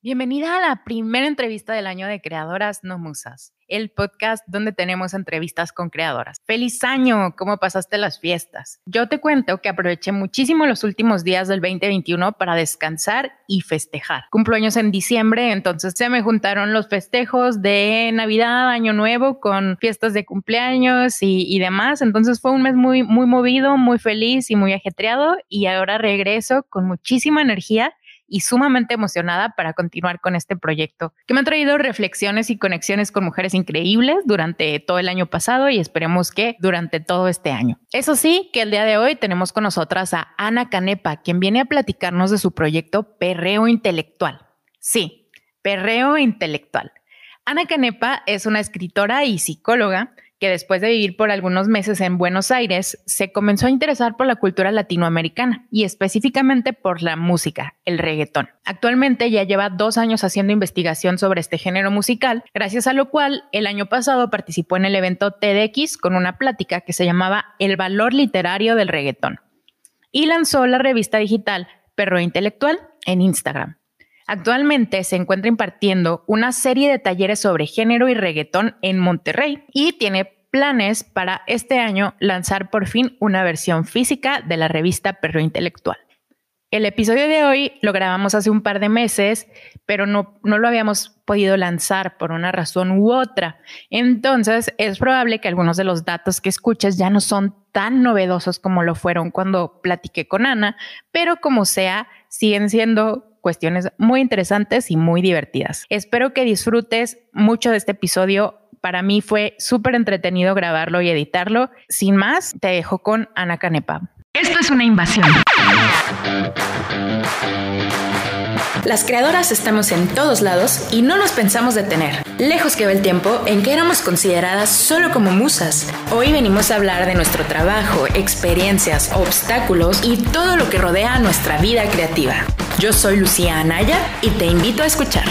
Bienvenida a la primera entrevista del año de Creadoras No Musas, el podcast donde tenemos entrevistas con creadoras. ¡Feliz año! ¿Cómo pasaste las fiestas? Yo te cuento que aproveché muchísimo los últimos días del 2021 para descansar y festejar. Cumplo años en diciembre, entonces se me juntaron los festejos de Navidad, Año Nuevo, con fiestas de cumpleaños y, y demás. Entonces fue un mes muy, muy movido, muy feliz y muy ajetreado y ahora regreso con muchísima energía y sumamente emocionada para continuar con este proyecto, que me ha traído reflexiones y conexiones con mujeres increíbles durante todo el año pasado y esperemos que durante todo este año. Eso sí, que el día de hoy tenemos con nosotras a Ana Canepa, quien viene a platicarnos de su proyecto Perreo Intelectual. Sí, Perreo Intelectual. Ana Canepa es una escritora y psicóloga que después de vivir por algunos meses en Buenos Aires, se comenzó a interesar por la cultura latinoamericana y específicamente por la música, el reggaetón. Actualmente ya lleva dos años haciendo investigación sobre este género musical, gracias a lo cual el año pasado participó en el evento TEDx con una plática que se llamaba El valor literario del reggaetón y lanzó la revista digital Perro Intelectual en Instagram. Actualmente se encuentra impartiendo una serie de talleres sobre género y reggaetón en Monterrey y tiene planes para este año lanzar por fin una versión física de la revista Perro Intelectual. El episodio de hoy lo grabamos hace un par de meses, pero no, no lo habíamos podido lanzar por una razón u otra. Entonces es probable que algunos de los datos que escuches ya no son tan novedosos como lo fueron cuando platiqué con Ana, pero como sea, siguen siendo cuestiones muy interesantes y muy divertidas. Espero que disfrutes mucho de este episodio. Para mí fue súper entretenido grabarlo y editarlo. Sin más, te dejo con Ana Canepa. Esto es una invasión. Las creadoras estamos en todos lados y no nos pensamos detener. Lejos que va el tiempo en que éramos consideradas solo como musas. Hoy venimos a hablar de nuestro trabajo, experiencias, obstáculos y todo lo que rodea nuestra vida creativa. Yo soy Lucía Anaya y te invito a escuchar.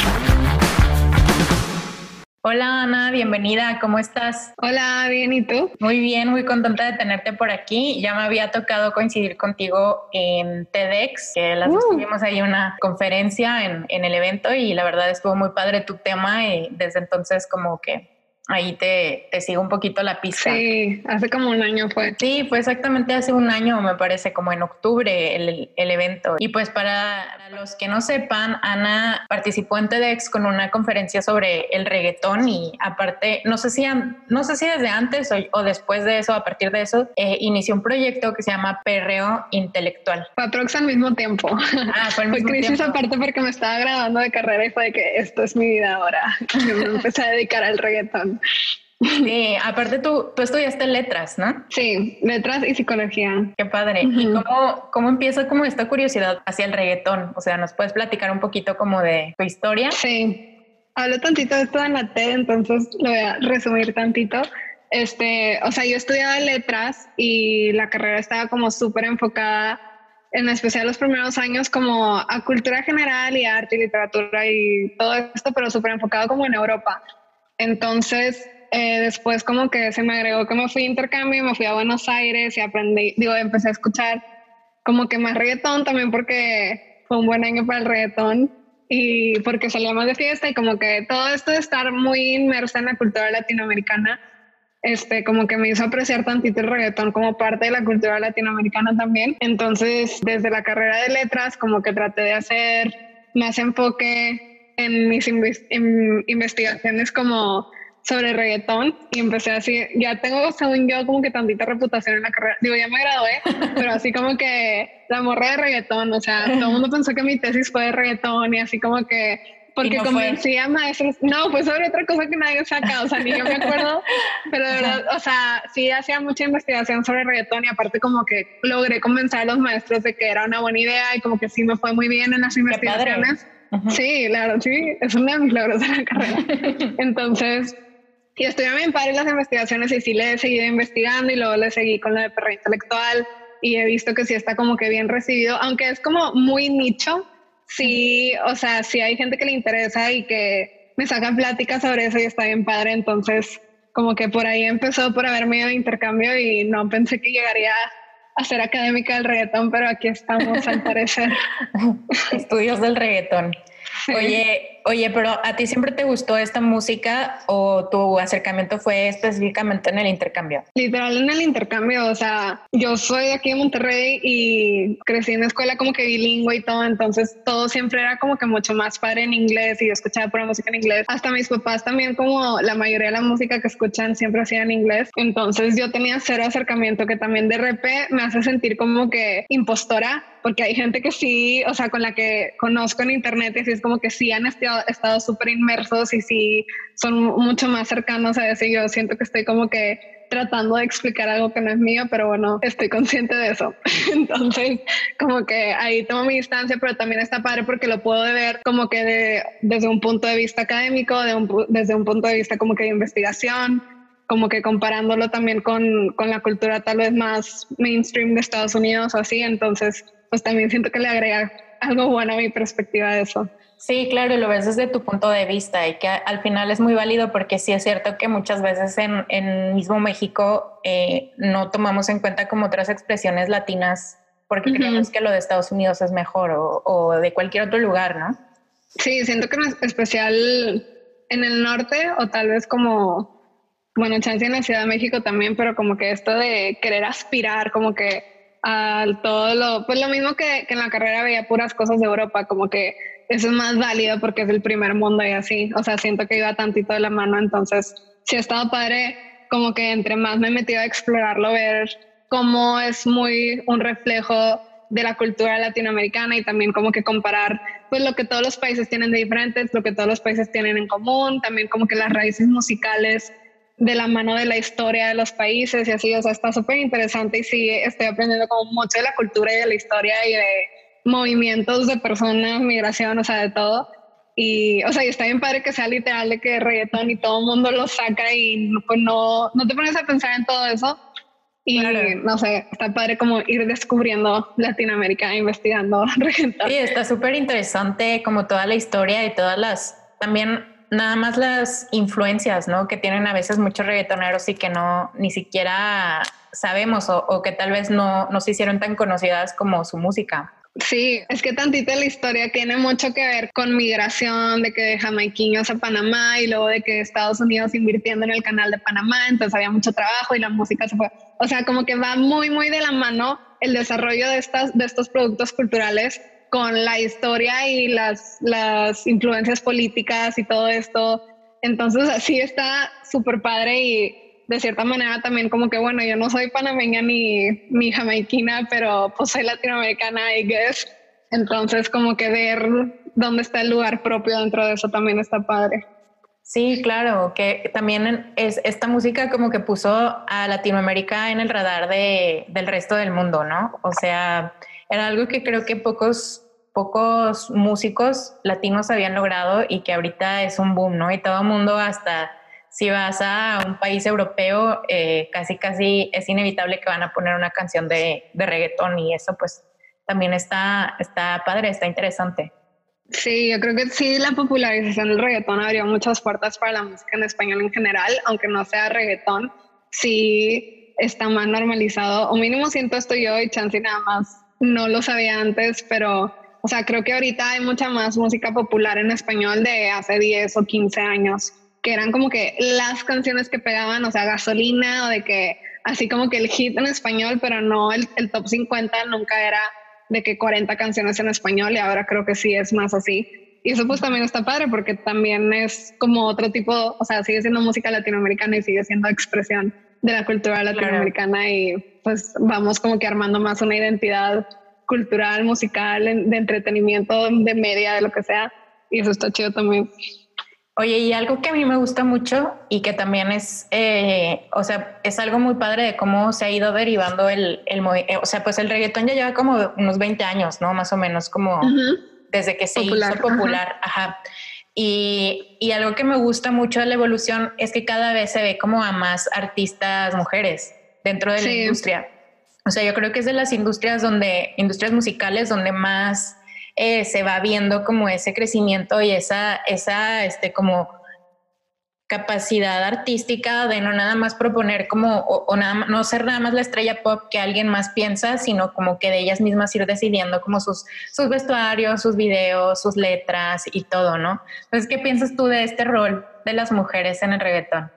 Hola Ana, bienvenida, ¿cómo estás? Hola, bien, ¿y tú? Muy bien, muy contenta de tenerte por aquí. Ya me había tocado coincidir contigo en TEDx, que las uh. tuvimos ahí una conferencia en, en el evento y la verdad estuvo muy padre tu tema y desde entonces como que ahí te, te sigo un poquito la pista. Sí, hace como un año fue. Sí, fue exactamente hace un año, me parece, como en octubre el, el evento. Y pues para los que no sepan, Ana participó en TEDx con una conferencia sobre el reggaetón y aparte, no sé si, no sé si desde antes o, después de eso, a partir de eso, eh, inició un proyecto que se llama Perreo Intelectual. Fue aprox al mismo tiempo. Ah, fue el mismo fue crisis aparte porque me estaba graduando de carrera y fue de que esto es mi vida ahora. me empecé a dedicar al reggaetón. Sí, aparte tú, tú estudiaste letras, ¿no? Sí, letras y psicología. Qué padre. ¿Y cómo, cómo empieza como esta curiosidad hacia el reggaetón? O sea, ¿nos puedes platicar un poquito como de tu historia? Sí, hablo tantito de esto en la TED, entonces lo voy a resumir tantito. Este, o sea, yo estudiaba letras y la carrera estaba como súper enfocada, en especial los primeros años, como a cultura general y arte y literatura y todo esto, pero súper enfocado como en Europa. Entonces, eh, después como que se me agregó que me fui a intercambio, me fui a Buenos Aires y aprendí, digo, empecé a escuchar como que más reggaetón también porque fue un buen año para el reggaetón y porque salíamos de fiesta y como que todo esto de estar muy inmersa en la cultura latinoamericana, este, como que me hizo apreciar tantito el reggaetón como parte de la cultura latinoamericana también. Entonces, desde la carrera de letras, como que traté de hacer más enfoque en mis investigaciones como sobre reggaetón y empecé así, ya tengo según yo como que tantita reputación en la carrera, digo ya me gradué, pero así como que la morra de reggaetón, o sea, todo el mundo pensó que mi tesis fue de reggaetón y así como que porque convencí a maestros, no, pues sobre otra cosa que nadie saca, o sea, ni yo me acuerdo, pero de verdad, o sea, sí hacía mucha investigación sobre reggaetón y aparte como que logré convencer a los maestros de que era una buena idea y como que sí me fue muy bien en las investigaciones. Sí, claro, sí, es una de mis logros de la carrera. Entonces, y estudié bien padre las investigaciones y sí le he seguido investigando y luego le seguí con lo de perro intelectual y he visto que sí está como que bien recibido, aunque es como muy nicho, sí, o sea, sí hay gente que le interesa y que me sacan pláticas sobre eso y está bien padre, entonces como que por ahí empezó por haber medio de intercambio y no pensé que llegaría a ser académica del reggaetón, pero aquí estamos al parecer. Estudios del reggaetón. Oye, oye, pero ¿a ti siempre te gustó esta música o tu acercamiento fue específicamente en el intercambio? Literal en el intercambio, o sea, yo soy aquí en Monterrey y crecí en una escuela como que bilingüe y todo, entonces todo siempre era como que mucho más padre en inglés y yo escuchaba pura música en inglés. Hasta mis papás también como la mayoría de la música que escuchan siempre hacía en inglés, entonces yo tenía cero acercamiento que también de repente me hace sentir como que impostora porque hay gente que sí, o sea, con la que conozco en internet y sí es como que sí han estado súper inmersos y sí son mucho más cercanos a eso y yo siento que estoy como que tratando de explicar algo que no es mío, pero bueno, estoy consciente de eso. Entonces, como que ahí tomo mi distancia, pero también está padre porque lo puedo ver como que desde un punto de vista académico, de desde un punto de vista como que de investigación, como que comparándolo también con, con la cultura tal vez más mainstream de Estados Unidos o así. Entonces, pues también siento que le agrega algo bueno a mi perspectiva de eso. Sí, claro, lo ves desde tu punto de vista y que al final es muy válido porque sí es cierto que muchas veces en, en mismo México eh, no tomamos en cuenta como otras expresiones latinas porque creemos que lo de Estados Unidos es mejor o, o, de cualquier otro lugar, ¿no? Sí, siento que en especial en el norte o tal vez como, bueno, chance en la Ciudad de México también, pero como que esto de querer aspirar, como que al todo lo, pues lo mismo que, que, en la carrera veía puras cosas de Europa, como que eso es más válido porque es el primer mundo y así, o sea, siento que iba tantito de la mano, entonces sí ha estado padre, como que entre más me he metido a explorarlo, ver cómo es muy un reflejo de la cultura latinoamericana y también como que comparar pues lo que todos los países tienen de diferentes, lo que todos los países tienen en común, también como que las raíces musicales de la mano de la historia de los países y así, o sea, está súper interesante y sí, estoy aprendiendo como mucho de la cultura y de la historia y de movimientos de personas, migración, o sea, de todo. Y, o sea, y está bien padre que sea literal de que reggaetón y todo el mundo lo saca y pues no, no te pones a pensar en todo eso. Y no sé, está padre como ir descubriendo Latinoamérica, investigando reggaetón. Sí, está súper interesante como toda la historia y todas las, también nada más las influencias, ¿no? Que tienen a veces muchos reggaetoneros y que no ni siquiera sabemos o, que tal vez no, no se hicieron tan conocidas como su música. Sí, es que tantito la historia tiene mucho que ver con migración, de que de jamaiquinos a Panamá y luego de que Estados Unidos invirtiendo en el canal de Panamá, entonces había mucho trabajo y la música se fue. O sea, como que va muy, muy de la mano el desarrollo de, estas, de estos productos culturales con la historia y las, las influencias políticas y todo esto. Entonces, así está súper padre y de cierta manera también como que, bueno, yo no soy panameña ni, ni jamaiquina, pero pues soy latinoamericana, I guess. Entonces, como que ver dónde está el lugar propio dentro de eso también está padre. Sí, claro, que también es esta música como que puso a Latinoamérica en el radar de, del resto del mundo, ¿no? O sea, era algo que creo que pocos, pocos músicos latinos habían logrado y que ahorita es un boom, ¿no? Y todo el mundo, hasta si vas a un país europeo, eh, casi casi es inevitable que van a poner una canción de, de reggaetón y eso pues también está, está padre, está interesante. Sí, yo creo que sí, la popularización del reggaetón abrió muchas puertas para la música en español en general, aunque no sea reggaetón, sí está más normalizado, o mínimo siento esto yo y chance nada más no lo sabía antes, pero, o sea, creo que ahorita hay mucha más música popular en español de hace 10 o 15 años, que eran como que las canciones que pegaban, o sea, gasolina, o de que así como que el hit en español, pero no el, el top 50 nunca era de que 40 canciones en español y ahora creo que sí es más así. Y eso pues también está padre porque también es como otro tipo, o sea, sigue siendo música latinoamericana y sigue siendo expresión de la cultura latinoamericana y pues vamos como que armando más una identidad cultural, musical, de entretenimiento, de media, de lo que sea. Y eso está chido también. Oye, y algo que a mí me gusta mucho y que también es, eh, o sea, es algo muy padre de cómo se ha ido derivando el, el eh, o sea, pues el reggaetón ya lleva como unos 20 años, ¿no? Más o menos como desde que se hizo popular. Ajá. Y, y, algo que me gusta mucho de la evolución es que cada vez se ve como a más artistas mujeres dentro de la industria. O sea, yo creo que es de las industrias donde, industrias musicales donde más eh, se va viendo como ese crecimiento y esa, esa, este, como capacidad artística de no nada más proponer como, o, nada, no ser nada más la estrella pop que alguien más piensa, sino como que de ellas mismas ir decidiendo como sus, sus vestuarios, sus videos, sus letras y todo, ¿no? Entonces, ¿qué piensas tú de este rol de las mujeres en el reggaetón?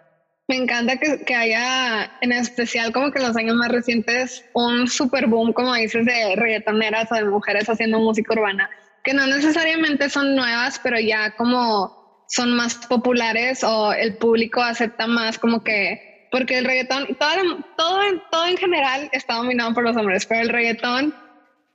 Me encanta que, que haya, en especial como que en los años más recientes, un super boom, como dices, de reggaetoneras o de mujeres haciendo música urbana, que no necesariamente son nuevas, pero ya como son más populares o el público acepta más como que, porque el reggaetón, todo, todo, todo en general está dominado por los hombres, pero el reggaetón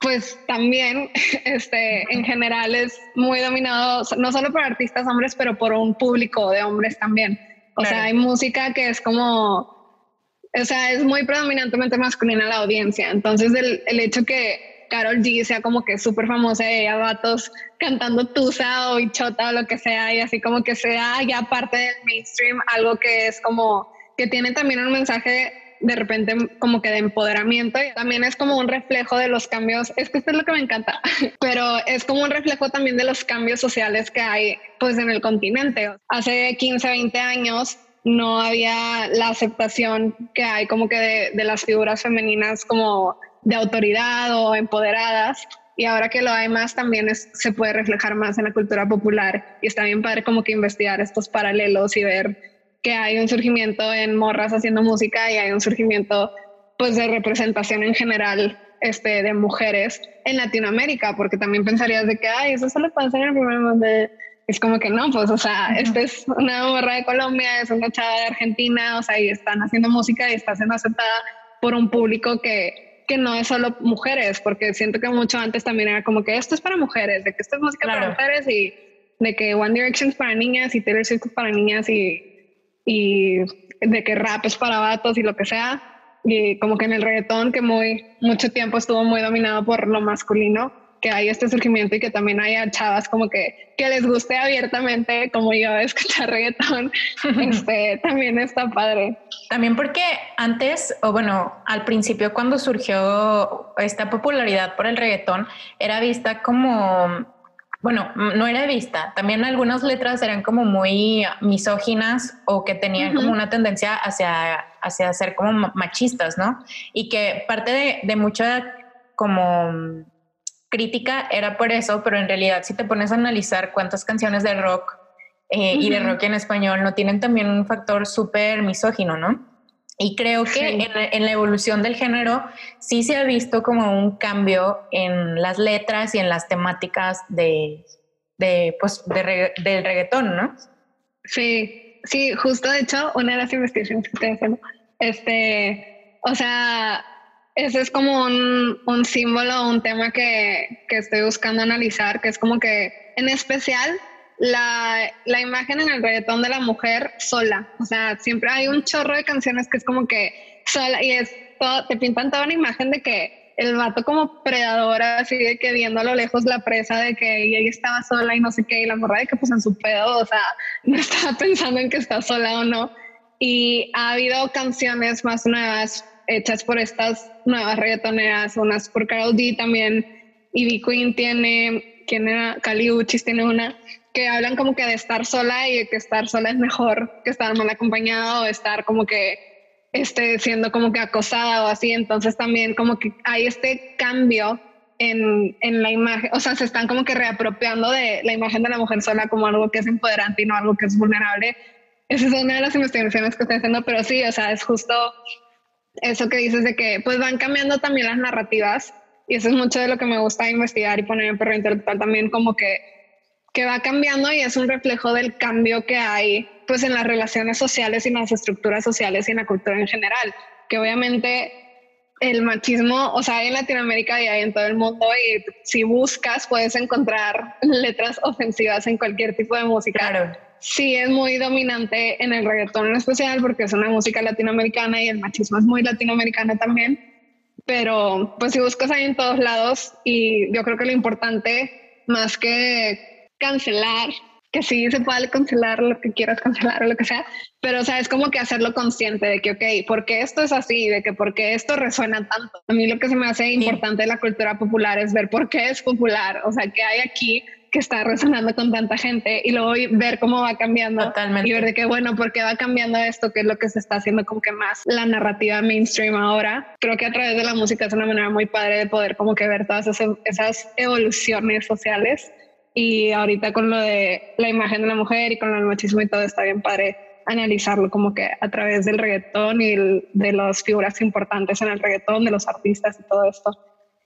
pues también este, en general es muy dominado, no solo por artistas hombres, pero por un público de hombres también. O sea, hay música que es como, o sea, es muy predominantemente masculina la audiencia. Entonces, el, el hecho que Carol G sea como que súper famosa y ella vatos cantando Tusa o Bichota o lo que sea y así como que sea ya parte del mainstream, algo que es como que tiene también un mensaje de repente como que de empoderamiento y también es como un reflejo de los cambios, es que esto es lo que me encanta, pero es como un reflejo también de los cambios sociales que hay pues en el continente. Hace 15, 20 años no había la aceptación que hay como que de, de las figuras femeninas como de autoridad o empoderadas. Y ahora que lo hay más, también se puede reflejar más en la cultura popular. Y está bien padre como que investigar estos paralelos y ver que hay un surgimiento en morras haciendo música y hay un surgimiento pues de representación en general este, de mujeres en Latinoamérica, porque también pensarías de que, ay, eso solo pasa en el primer mundo. Es como que no, pues, o sea, esta es una morra de Colombia, es una chava de Argentina, o sea, y están haciendo música y está siendo aceptada por un público que que no es solo mujeres, porque siento que mucho antes también era como que esto es para mujeres, de que esto es música para mujeres y de que One Direction es para niñas y Taylor Swift es para niñas y, y de que rap es para vatos y lo que sea. Y como que en el reggaetón, que muy, mucho tiempo estuvo muy dominado por lo masculino, que hay este surgimiento y que también haya chavas como que, que les guste abiertamente, como yo, escuchar reggaetón, este, también está padre. También porque antes, o bueno, al principio cuando surgió esta popularidad por el reggaetón, era vista como, bueno, no era vista, también algunas letras eran como muy misóginas o que tenían como una tendencia hacia, hacia ser como machistas, ¿no? Y que parte de, de mucha como crítica era por eso, pero en realidad si te pones a analizar cuántas canciones de rock eh, y de rock en español no tienen también un factor súper misógino, ¿no? Y creo que en, la evolución del género sí se ha visto como un cambio en las letras y en las temáticas de, de pues, del reggaetón, ¿no? Sí, sí, justo de hecho, una de las investigaciones que estoy haciendo, este, o sea, ese es como un, un símbolo, un tema que, que, estoy buscando analizar, que es como que en especial la, la, imagen en el reggaetón de la mujer sola. O sea, siempre hay un chorro de canciones que es como que sola y es todo, te pintan toda una imagen de que el vato como predadora, así de que viendo a lo lejos la presa de que ella estaba sola y no sé qué, y la morra de que pues en su pedo, o sea, no estaba pensando en que está sola o no. Y ha habido canciones más nuevas hechas por estas nuevas reggaetoneras, unas por Carol también, Ivy Queen tiene, ¿quién era? Cali Uchis tiene una, que hablan como que de estar sola y que estar sola es mejor que estar mal acompañada o estar como que este, siendo como que acosada o así, entonces también como que hay este cambio en, en, la imagen, o sea, se están como que reapropiando de la imagen de la mujer sola como algo que es empoderante y no algo que es vulnerable. Esa es una de las investigaciones que estoy haciendo, pero sí, o sea, es justo eso que dices de que pues van cambiando también las narrativas y eso es mucho de lo que me gusta investigar y poner en perro intelectual también como que, que va cambiando y es un reflejo del cambio que hay pues en las relaciones sociales y en las estructuras sociales y en la cultura en general, que obviamente el machismo, o sea, hay en Latinoamérica y hay en todo el mundo y si buscas puedes encontrar letras ofensivas en cualquier tipo de música. Claro sí es muy dominante en el reggaetón en especial porque es una música latinoamericana y el machismo es muy latinoamericano también. Pero pues si buscas ahí en todos lados y yo creo que lo importante más que cancelar, que sí se puede cancelar lo que quieras cancelar o lo que sea, pero o sea, es como que hacerlo consciente de que, ok, ¿por qué esto es así? De que por qué esto resuena tanto. A mí lo que se me hace importante de la cultura popular es ver por qué es popular, o sea, qué hay aquí que está resonando con tanta gente y luego ver cómo va cambiando Totalmente. y ver de qué bueno, por qué va cambiando esto, que es lo que se está haciendo como que más la narrativa mainstream ahora. Creo que a través de la música es una manera muy padre de poder como que ver todas esas, esas evoluciones sociales y ahorita con lo de la imagen de la mujer y con el machismo y todo está bien padre analizarlo como que a través del reggaetón y de las figuras importantes en el reggaetón, de los artistas y todo esto.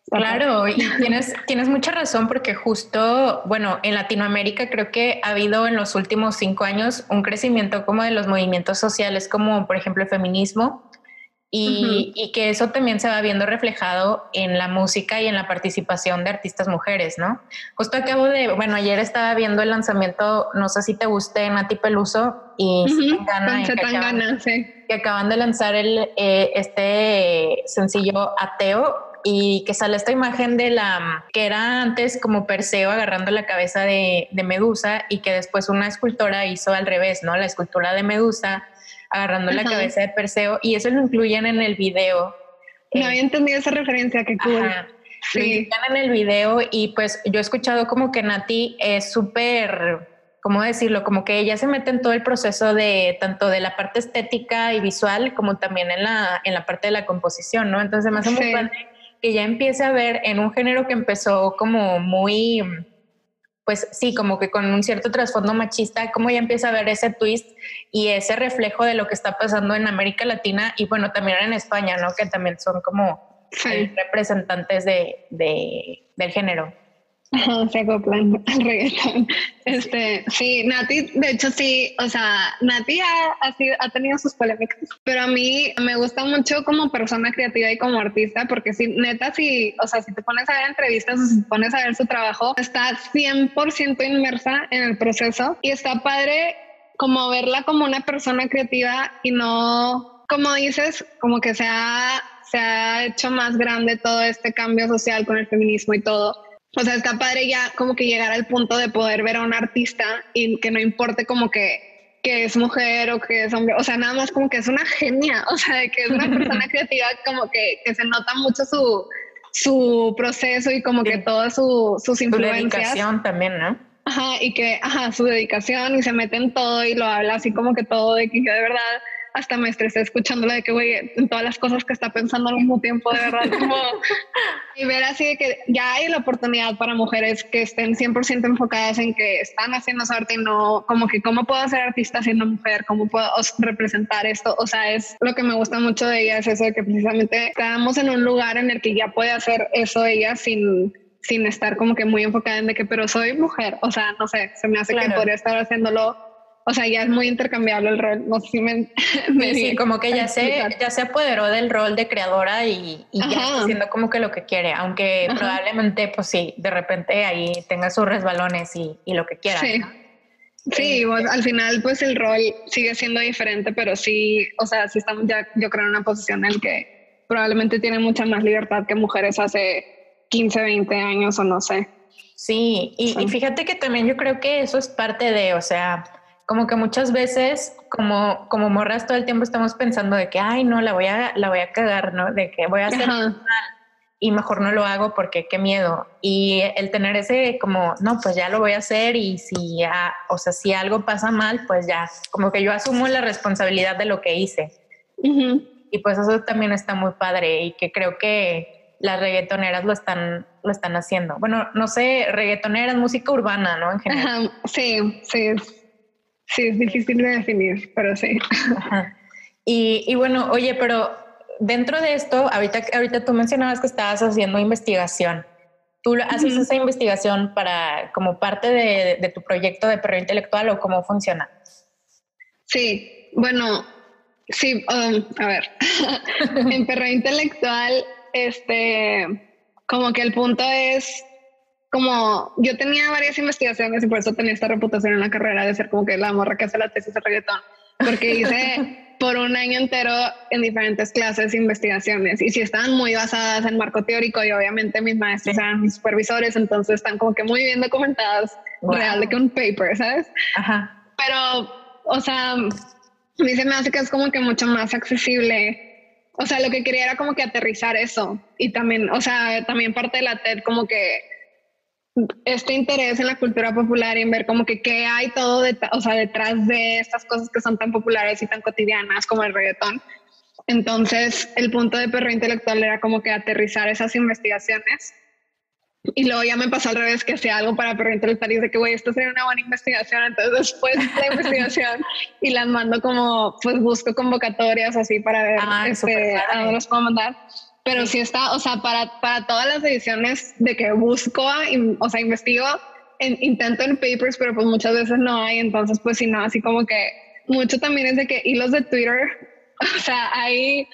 Claro, tienes, tienes mucha razón porque justo, bueno, en Latinoamérica creo que ha habido en los últimos cinco años un crecimiento como de los movimientos sociales, como por ejemplo el feminismo, y, y, que eso también se va viendo reflejado en la música y en la participación de artistas mujeres, ¿no? Justo acabo de, bueno, ayer estaba viendo el lanzamiento, no sé si te guste, Nati Peluso y uh -huh. que, acaban, sí. que acaban de lanzar el, eh, este sencillo Ateo y que sale esta imagen de la que era antes como Perseo agarrando la cabeza de, de, Medusa y que después una escultora hizo al revés, ¿no? La escultura de Medusa agarrando Ajá. la cabeza de Perseo y eso lo incluyen en el video. No había entendido esa referencia, qué cool. Ajá. Sí. Lo incluyen en el video y pues yo he escuchado como que Nati es súper, ¿cómo decirlo? Como que ella se mete en todo el proceso de tanto de la parte estética y visual como también en la, en la parte de la composición, ¿no? Entonces me hace sí. muy padre que ya empiece a ver en un género que empezó como muy, pues sí, como que con un cierto trasfondo machista, como ya empieza a ver ese twist y ese reflejo de lo que está pasando en América Latina y bueno, también en España, ¿no? Que también son como sí. representantes de, de, del género. Se acoplan al reggaetón. Este, sí, Nati, de hecho sí, o sea, Nati ha, ha, sido, ha tenido sus polémicas, pero a mí me gusta mucho como persona creativa y como artista, porque si neta, si, o sea, si te pones a ver entrevistas o si te pones a ver su trabajo, está 100% inmersa en el proceso y está padre como verla como una persona creativa y no, como dices, como que se ha, se ha hecho más grande todo este cambio social con el feminismo y todo o sea, está padre ya como que llegar al punto de poder ver a un artista y que no importe como que, que es mujer o que es hombre, o sea, nada más como que es una genia, o sea, de que es una persona creativa como que, que se nota mucho su, su proceso y como que todas su, sus influencias. Su dedicación también, ¿no? Ajá, y que, ajá, su dedicación y se mete en todo y lo habla así como que todo de que yo de verdad hasta me estresé escuchándole de que, güey, en todas las cosas que está pensando al mismo tiempo, de verdad, como, y ver así de que ya hay la oportunidad para mujeres que estén 100% enfocadas en que están haciendo su arte y no, como que, ¿cómo puedo ser artista siendo mujer? ¿Cómo puedo representar esto? O sea, es lo que me gusta mucho de ella, es eso de que precisamente estamos en un lugar en el que ya puede hacer eso ella sin sin estar como que muy enfocada en de que, pero soy mujer, o sea, no sé, se me hace claro. que podría estar haciéndolo o sea, ya es muy intercambiable el rol. No sé si me, me sí, sí, como que ya se, ya se apoderó del rol de creadora y, y ya está haciendo como que lo que quiere, aunque Ajá. probablemente, pues sí, de repente ahí tenga sus resbalones y, y lo que quiera. Sí. ¿no? Sí, pues, al final pues el rol sigue siendo diferente, pero sí, o sea, sí estamos ya, yo creo, en una posición en que probablemente tiene mucha más libertad que mujeres hace 15, 20 años o no sé. Sí, y, sí. y fíjate que también yo creo que eso es parte de, o sea, como que muchas veces como, como morras todo el tiempo estamos pensando de que, ay, no, la voy a, la voy a cagar, ¿no? De que voy a hacer mal y mejor no lo hago porque qué miedo. Y el tener ese como, no, pues ya lo voy a hacer y si ya, o sea, si algo pasa mal, pues ya, como que yo asumo la responsabilidad de lo que hice. Uh -huh. Y pues eso también está muy padre y que creo que las reggaetoneras lo están, lo están haciendo. Bueno, no sé, reggaetoneras, música urbana, ¿no? En general. Ajá, sí, sí, Sí, es difícil de definir, pero sí. Ajá. Y, y, bueno, oye, pero dentro de esto, ahorita, ahorita tú mencionabas que estabas haciendo investigación. ¿Tú haces uh -huh. esa investigación para como parte de, de, tu proyecto de perro intelectual o cómo funciona? Sí, bueno, sí, um, a ver, en perro intelectual, este, como que el punto es como yo tenía varias investigaciones y por eso tenía esta reputación en la carrera de ser como que la morra que hace la tesis de reggaetón, porque hice por un año entero en diferentes clases investigaciones y si estaban muy basadas en marco teórico y obviamente mis maestros sí. eran mis supervisores, entonces están como que muy bien documentadas, wow. real de que un paper, ¿sabes? Ajá. Pero, o sea, a mí se me hace que es como que mucho más accesible o sea, lo que quería era como que aterrizar eso y también, o sea, también parte de la TED como que este interés en la cultura popular y en ver como que qué hay todo o sea, detrás de estas cosas que son tan populares y tan cotidianas como el reggaetón. Entonces, el punto de perro intelectual era como que aterrizar esas investigaciones. Y luego ya me pasó al revés, que hacía algo para perro intelectual y dice que, güey, esto sería una buena investigación. Entonces, después de la investigación y las mando como, pues busco convocatorias así para ver ah, este, a dónde los puedo mandar pero sí. está, o sea, para, para todas las ediciones de que busco, o sea, investigo, en, intento en papers, pero pues muchas veces no hay, entonces pues si no, así como que mucho también es de que hilos de Twitter, o sea, hay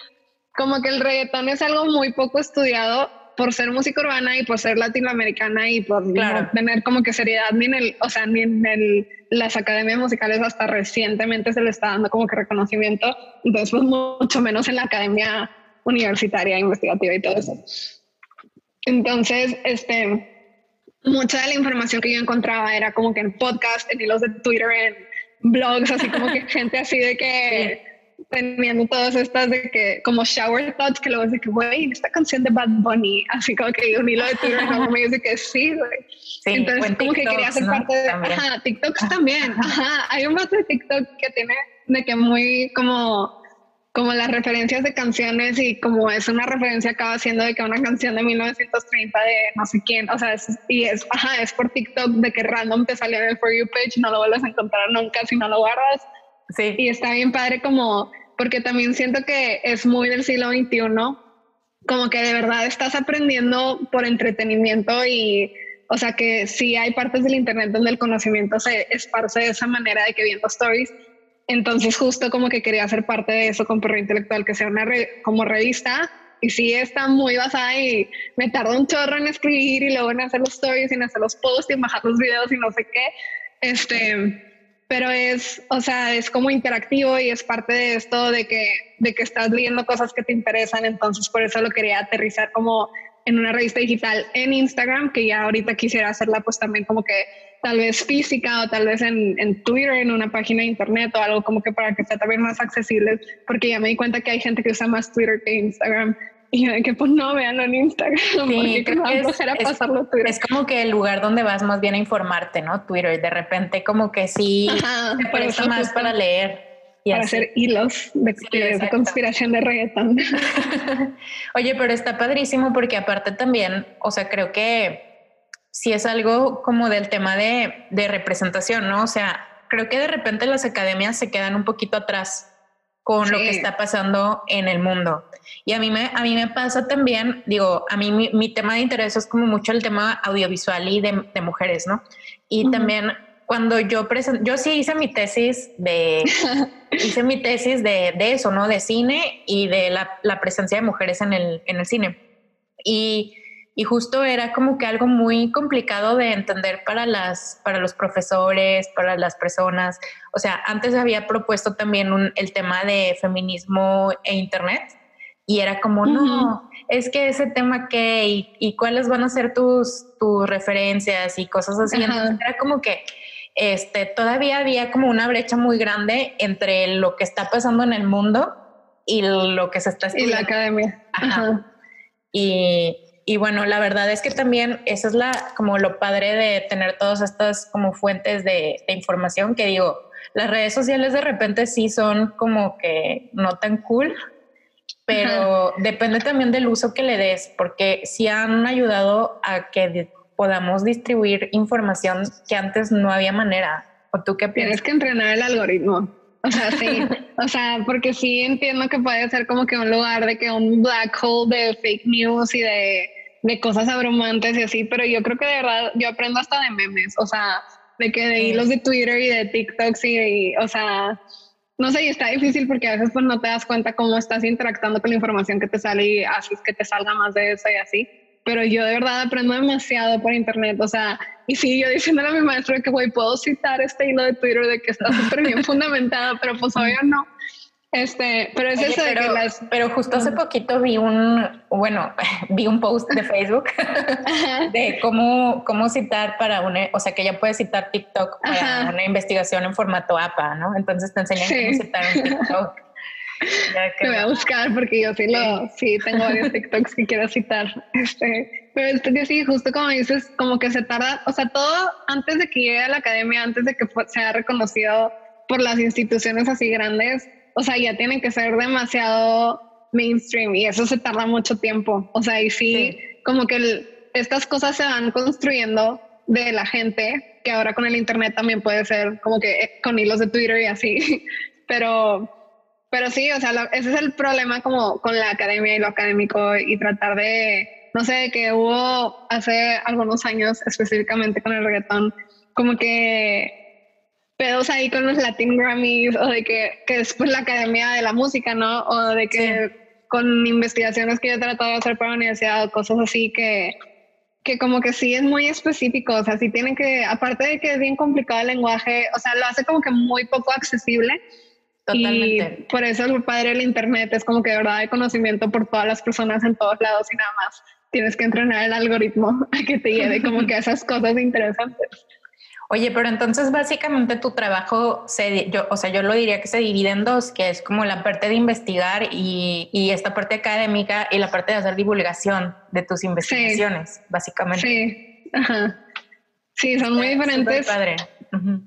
como que el reggaetón es algo muy poco estudiado por ser música urbana y por ser latinoamericana y por no tener como que seriedad ni en el, o sea, ni en el, las academias musicales hasta recientemente se le está dando como que reconocimiento, entonces pues mucho menos en la academia universitaria, investigativa y todo eso. Entonces, este, mucha de la información que yo encontraba era como que en podcast, en hilos de Twitter, en blogs, así como que gente así de que teniendo todas estas de que como shower thoughts que luego es de que güey esta canción de Bad Bunny así como que un hilo de Twitter no me dice que sí güey entonces como que quería ser parte de ajá, TikToks también. Ajá. Hay un vato de TikTok que tiene de que muy como como las referencias de canciones y como es una referencia acaba siendo de que una canción de 1930 de no sé quién, o sea, y es, ajá, es por TikTok de que random te salió en el For You page, no lo vuelves a encontrar nunca si no lo guardas. Sí. Y está bien padre como, porque también siento que es muy del siglo XXI, como que de verdad estás aprendiendo por entretenimiento y, o sea, que sí hay partes del Internet donde el conocimiento se esparce de esa manera de que viendo stories entonces justo como que quería ser parte de eso con Perro Intelectual, que sea una como revista. Y sí está muy basada y me tardó un chorro en escribir y luego en hacer los stories y en hacer los posts y en bajar los videos y no sé qué. Este, pero es, o sea, es como interactivo y es parte de esto de que, de que estás leyendo cosas que te interesan. Entonces por eso lo quería aterrizar como en una revista digital en Instagram, que ya ahorita quisiera hacerla pues también como que tal vez física o tal vez en, en, Twitter, en una página de internet o algo como que para que sea también más accesible, porque ya me di cuenta que hay gente que usa más Twitter que Instagram. Y yo de que pues no, veanlo en Instagram, sí, porque es, es, pasarlo Twitter. Es como que el lugar donde vas más bien a informarte, ¿no? Twitter, de repente como que sí te parece más para leer. Y para hacer hilos de, de conspiración de reggaetón. Oye, pero está padrísimo porque aparte también, o sea, creo que si es algo como del tema de, representación, ¿no? O sea, creo que de repente las academias se quedan un poquito atrás con lo que está pasando en el mundo. Y a mí me, a mí me pasa también, digo, a mí mi, tema de interés es como mucho el tema audiovisual y de, mujeres, ¿no? Y también cuando yo presento, yo sí hice mi tesis de, hice mi tesis de, de, eso, ¿no? De cine y de la, la presencia de mujeres en el, en el cine. Y y justo era como que algo muy complicado de entender para las para los profesores, para las personas. O sea, antes había propuesto también el tema de feminismo e internet y era como, no, es que ese tema qué y, cuáles van a ser tus, tus referencias y cosas así. Entonces era como que este, todavía había como una brecha muy grande entre lo que está pasando en el mundo y lo que se está estudiando. Y la academia. Ajá. Y, y bueno, la verdad es que también eso es la, como lo padre de tener todas estas como fuentes de, información que digo, las redes sociales de repente sí son como que no tan cool, pero depende también del uso que le des, porque sí han ayudado a que podamos distribuir información que antes no había manera. ¿O tú qué piensas? Tienes que entrenar el algoritmo. O sea, sí, o sea, porque sí entiendo que puede ser como que un lugar de que un black hole de fake news y de de cosas abrumantes y así, pero yo creo que de verdad yo aprendo hasta de memes, o sea, de que de hilos de Twitter y de TikToks y, o sea, no sé, y está difícil porque a veces pues no te das cuenta cómo estás interactuando con la información que te sale y haces que te salga más de eso y así. Pero yo de verdad aprendo demasiado por internet, o sea, y sí, yo diciéndole a mi maestro que, güey, puedo citar este hilo de Twitter de que está súper bien fundamentado, pero pues obvio no. Este, pero es eso pero, de que las... Pero justo hace poquito vi un, bueno, vi un post de Facebook de cómo, cómo citar para una, o sea, que ya puedes citar TikTok para una investigación en formato APA, ¿no? Entonces te enseñan cómo citar en TikTok. que voy a buscar porque yo sí lo, sí tengo varios TikToks que quiero citar. Este, pero este, sí, justo como dices, como que se tarda, o sea, todo antes de que llegue a la academia, antes de que sea reconocido por las instituciones así grandes, o sea, ya tienen que ser demasiado mainstream y eso se tarda mucho tiempo. O sea, y sí, como que estas cosas se van construyendo de la gente, que ahora con el internet también puede ser como que eh, con hilos de Twitter y así, pero, pero sí, o sea, ese es el problema como con la academia y lo académico y tratar de, no sé, que hubo hace algunos años específicamente con el reggaetón, como que pedos ahí con los Latin Grammys o de que, que después la Academia de la Música, ¿no? O de que con investigaciones que yo he tratado de hacer para la universidad o cosas así que, que como que sí es muy específico, o sea, sí tienen que, aparte de que es bien complicado el lenguaje, o sea, lo hace como que muy poco accesible. Totalmente. Y por eso el padre del Internet es como que de verdad hay conocimiento por todas las personas en todos lados y nada más tienes que entrenar el algoritmo a que te lleve como que a esas cosas interesantes. Oye, pero entonces básicamente tu trabajo, se, yo, o sea, yo lo diría que se divide en dos, que es como la parte de investigar y, y esta parte académica y la parte de hacer divulgación de tus investigaciones, básicamente. Sí, ajá. Sí, son muy diferentes. Padre.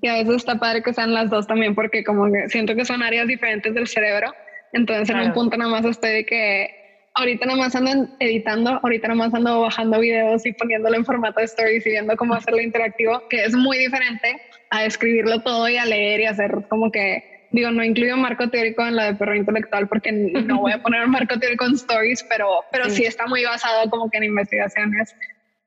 Y a veces está padre que sean las dos también, porque como que siento que son áreas diferentes del cerebro. Entonces en un punto nada más estoy de que ahorita nada más ando editando, ahorita nada más ando bajando videos y poniéndolo en formato de stories y viendo cómo hacerlo interactivo, que es muy diferente a escribirlo todo y a leer y hacer como que, digo, no incluyo marco teórico en la de perro intelectual porque no voy a poner un marco teórico en stories, pero, pero sí. está muy basado como que en investigaciones.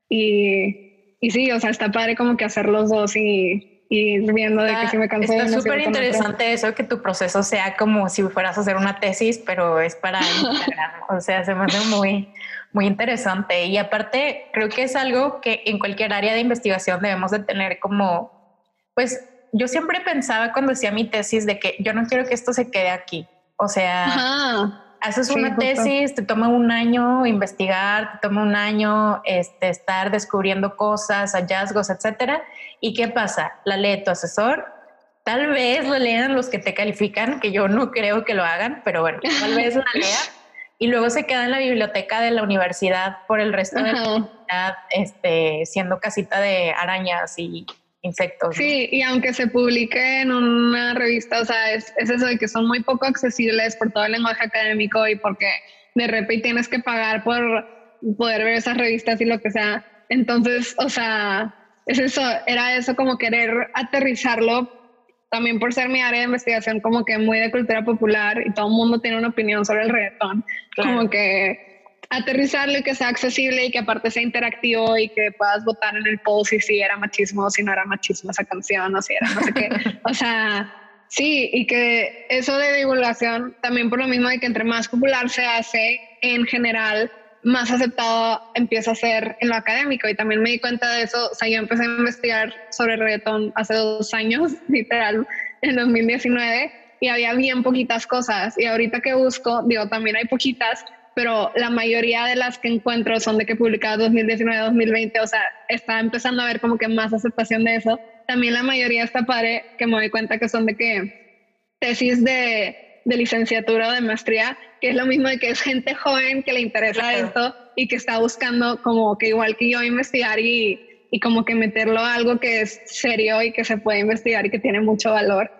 Y, y sí, o sea, está padre como que hacer los dos y, y viendo de que si me cansé. Está súper interesante eso, que tu proceso sea como si fueras a hacer una tesis, pero es para Instagram. o sea, se me hace muy, muy interesante. Y aparte, creo que es algo que en cualquier área de investigación debemos de tener como, pues yo siempre pensaba cuando hacía mi tesis de que yo no quiero que esto se quede aquí. O sea, haces una tesis, te toma un año investigar, te toma un año este, estar descubriendo cosas, hallazgos, etcétera. ¿Y qué pasa? La lee tu asesor, tal vez lo lean los que te califican, que yo no creo que lo hagan, pero bueno, tal vez la lea. Y luego se queda en la biblioteca de la universidad por el resto de la universidad, este, siendo casita de arañas y insectos. Sí, y aunque se publique en una revista, o sea, es, eso de que son muy poco accesibles por todo el lenguaje académico y porque de repente tienes que pagar por poder ver esas revistas y lo que sea. Entonces, o sea, es eso, era eso como querer aterrizarlo también por ser mi área de investigación como que muy de cultura popular y todo el mundo tiene una opinión sobre el reggaetón, como que aterrizarlo y que sea accesible y que aparte sea interactivo y que puedas votar en el poll si, si era machismo o si no era machismo esa canción o si era no sé qué. O sea, sí, y que eso de divulgación también por lo mismo de que entre más popular se hace en general, más aceptado empieza a ser en lo académico. Y también me di cuenta de eso. O sea, yo empecé a investigar sobre reggaetón hace dos años, literal, en 2019, y había bien poquitas cosas. Y ahorita que busco, digo, también hay poquitas, pero la mayoría de las que encuentro son de que publicadas 2019, 2020, o sea, está empezando a ver como que más aceptación de eso. También la mayoría está padre, que me doy cuenta que son de que tesis de, de licenciatura o de maestría, que es lo mismo de que es gente joven que le interesa esto y que está buscando como que igual que yo investigar y, y como que meterlo a algo que es serio y que se puede investigar y que tiene mucho valor.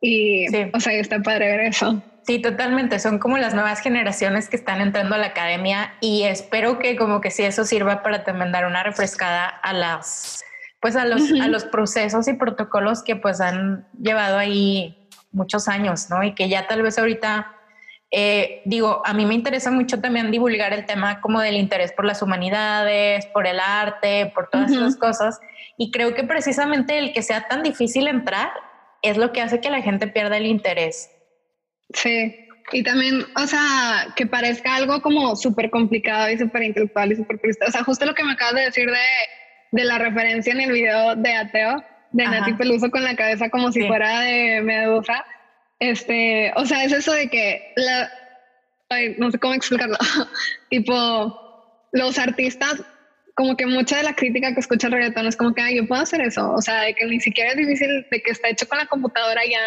Y, o sea, está padre ver eso. Sí, totalmente. Son como las nuevas generaciones que están entrando a la academia y espero que como que sí eso sirva para también dar una refrescada a las, pues a los, a los procesos y protocolos que pues han llevado ahí muchos años, ¿no? Y que ya tal vez ahorita, eh, digo, a mí me interesa mucho también divulgar el tema como del interés por las humanidades, por el arte, por todas esas cosas. Y creo que precisamente el que sea tan difícil entrar es lo que hace que la gente pierda el interés. Sí, y también, o sea, que parezca algo como súper complicado y súper intelectual y súper. O sea, justo lo que me acabas de decir de, de la referencia en el video de Ateo, de Nati Peluso con la cabeza como si fuera de Medusa. Este, o sea, es eso de que la, ay, no sé cómo explicarlo. tipo, los artistas, como que mucha de la crítica que escucha el reggaetón es como que, ay, yo puedo hacer eso. O sea, de que ni siquiera es difícil, de que está hecho con la computadora ya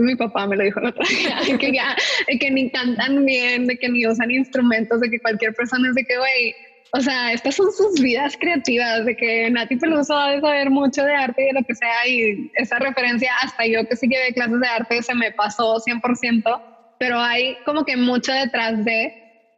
mi papá me lo dijo el otro día, que ya, de que ni cantan bien, de que ni usan instrumentos, de que cualquier persona es de que, güey, o sea, estas son sus vidas creativas, de que Nati Peluso ha de saber mucho de arte y de lo que sea, y esa referencia, hasta yo que sí llevé clases de arte, se me pasó 100%, pero hay como que mucho detrás de,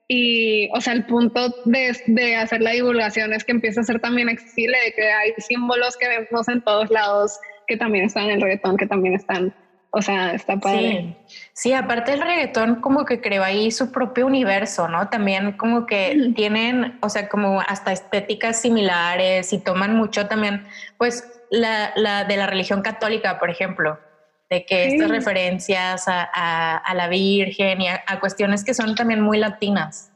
y, o sea, el punto de, de hacer la divulgación es que empieza a ser también accesible, de que hay símbolos que vemos en todos lados, que también están en el reggaetón, que también están o sea, está padre. Sí. sí, aparte el reggaetón como que creó ahí su propio universo, ¿no? También como que tienen, o sea, como hasta estéticas similares y toman mucho también, pues, la, la de la religión católica, por ejemplo, de que estas referencias a, a, la Virgen y a, cuestiones que son también muy latinas.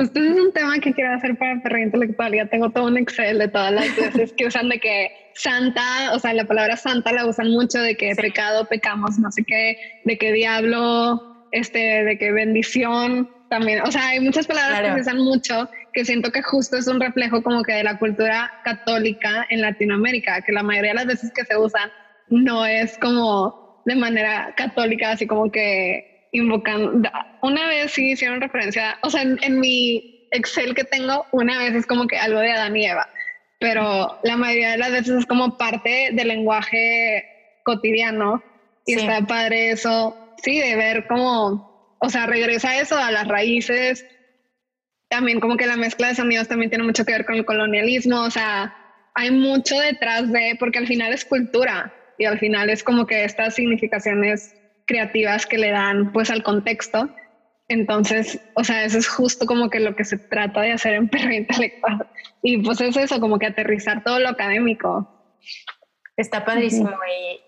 Justo es un tema que quiero hacer para Perro Intelectual. Ya tengo todo un Excel de todas las veces que usan de que santa, o sea, la palabra santa la usan mucho de que pecado, pecamos, no sé qué, de que diablo, este, de que bendición también. O sea, hay muchas palabras que se usan mucho que siento que justo es un reflejo como que de la cultura católica en Latinoamérica, que la mayoría de las veces que se usan no es como de manera católica, así como que invocando. Una vez sí hicieron referencia, o sea, en, mi Excel que tengo, una vez es como que algo de Adán y Eva, pero la mayoría de las veces es como parte del lenguaje cotidiano y está padre eso, sí, de ver cómo, o sea, regresa eso a las raíces. También como que la mezcla de sonidos también tiene mucho que ver con el colonialismo, o sea, hay mucho detrás de, porque al final es cultura y al final es como que estas significaciones creativas que le dan pues al contexto. Entonces, o sea, eso es justo como que lo que se trata de hacer en perro intelectual. Y pues es eso, como que aterrizar todo lo académico. Está padrísimo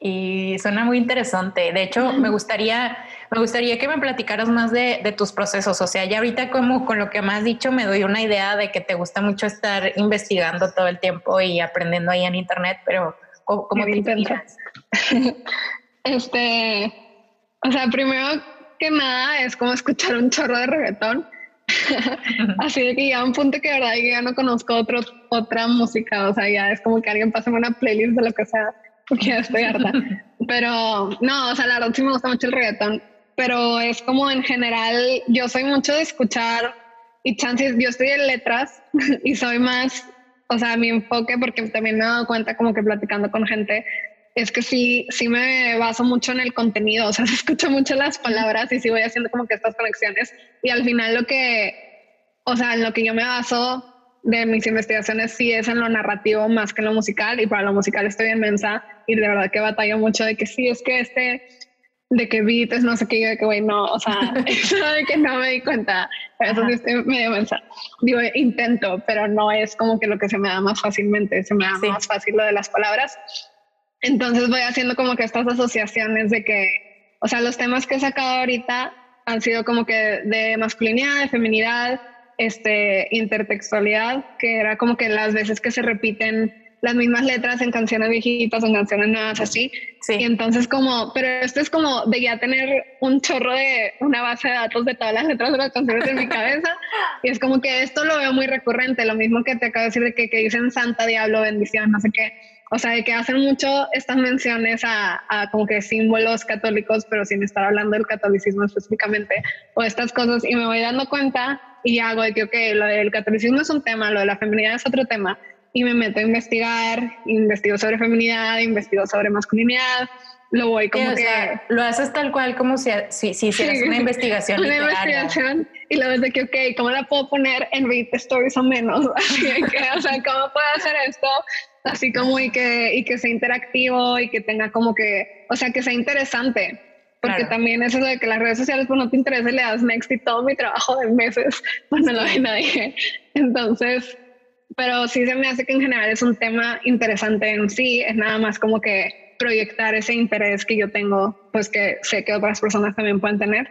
y, suena muy interesante. De hecho, me gustaría, me gustaría que me platicaras más de, de, tus procesos. O sea, ya ahorita como con lo que me has dicho me doy una idea de que te gusta mucho estar investigando todo el tiempo y aprendiendo ahí en internet, pero ¿cómo, te intentas? este, o sea, primero que nada es como escuchar un chorro de reggaetón. Así de que ya un punto que de verdad ya no conozco otro, otra música, o sea, ya es como que alguien pase una playlist de lo que sea, porque ya estoy harta. Pero no, o sea, la verdad sí me gusta mucho el reggaetón, pero es como en general, yo soy mucho de escuchar y chances, yo estoy en letras y soy más, o sea, mi enfoque, porque también me he dado cuenta como que platicando con gente, es que sí, sí me baso mucho en el contenido, o sea, se escucho mucho las palabras y sí voy haciendo como que estas conexiones y al final lo que, o sea, en lo que yo me baso de mis investigaciones sí es en lo narrativo más que en lo musical y para lo musical estoy inmensa y de verdad que batallo mucho de que sí, es que este, de que beat es no sé qué, de que güey, no, o sea, eso de que no me di cuenta, eso sí estoy medio mensa. Digo, intento, pero no es como que lo que se me da más fácilmente, se me da más fácil lo de las palabras entonces voy haciendo como que estas asociaciones de que, o sea, los temas que he sacado ahorita han sido como que de masculinidad, de feminidad, este, intertextualidad, que era como que las veces que se repiten las mismas letras en canciones viejitas o en canciones nuevas así. Sí. Y entonces como, pero esto es como de ya tener un chorro de una base de datos de todas las letras de las canciones en mi cabeza. Y es como que esto lo veo muy recurrente, lo mismo que te acabo de decir de que, que dicen santa, diablo, bendición, no sé qué. O sea, de que hacen mucho estas menciones a, como que símbolos católicos, pero sin estar hablando del catolicismo específicamente, o estas cosas, y me voy dando cuenta y hago de que, ok, lo del catolicismo es un tema, lo de la feminidad es otro tema, y me meto a investigar, investigo sobre feminidad, investigo sobre masculinidad, lo voy como que... lo haces tal cual como si, si, si hicieras una investigación una investigación y luego es de que, ok, ¿cómo la puedo poner en 20 stories o menos? Así que, o sea, ¿cómo puedo hacer esto así como y que, y que sea interactivo y que tenga como que, o sea, que sea interesante. Porque también es eso de que las redes sociales, pues no te interesa y le das next y todo mi trabajo de meses, pues no lo ve nadie. Entonces, pero sí se me hace que en general es un tema interesante en sí, es nada más como que proyectar ese interés que yo tengo, pues que sé que otras personas también pueden tener.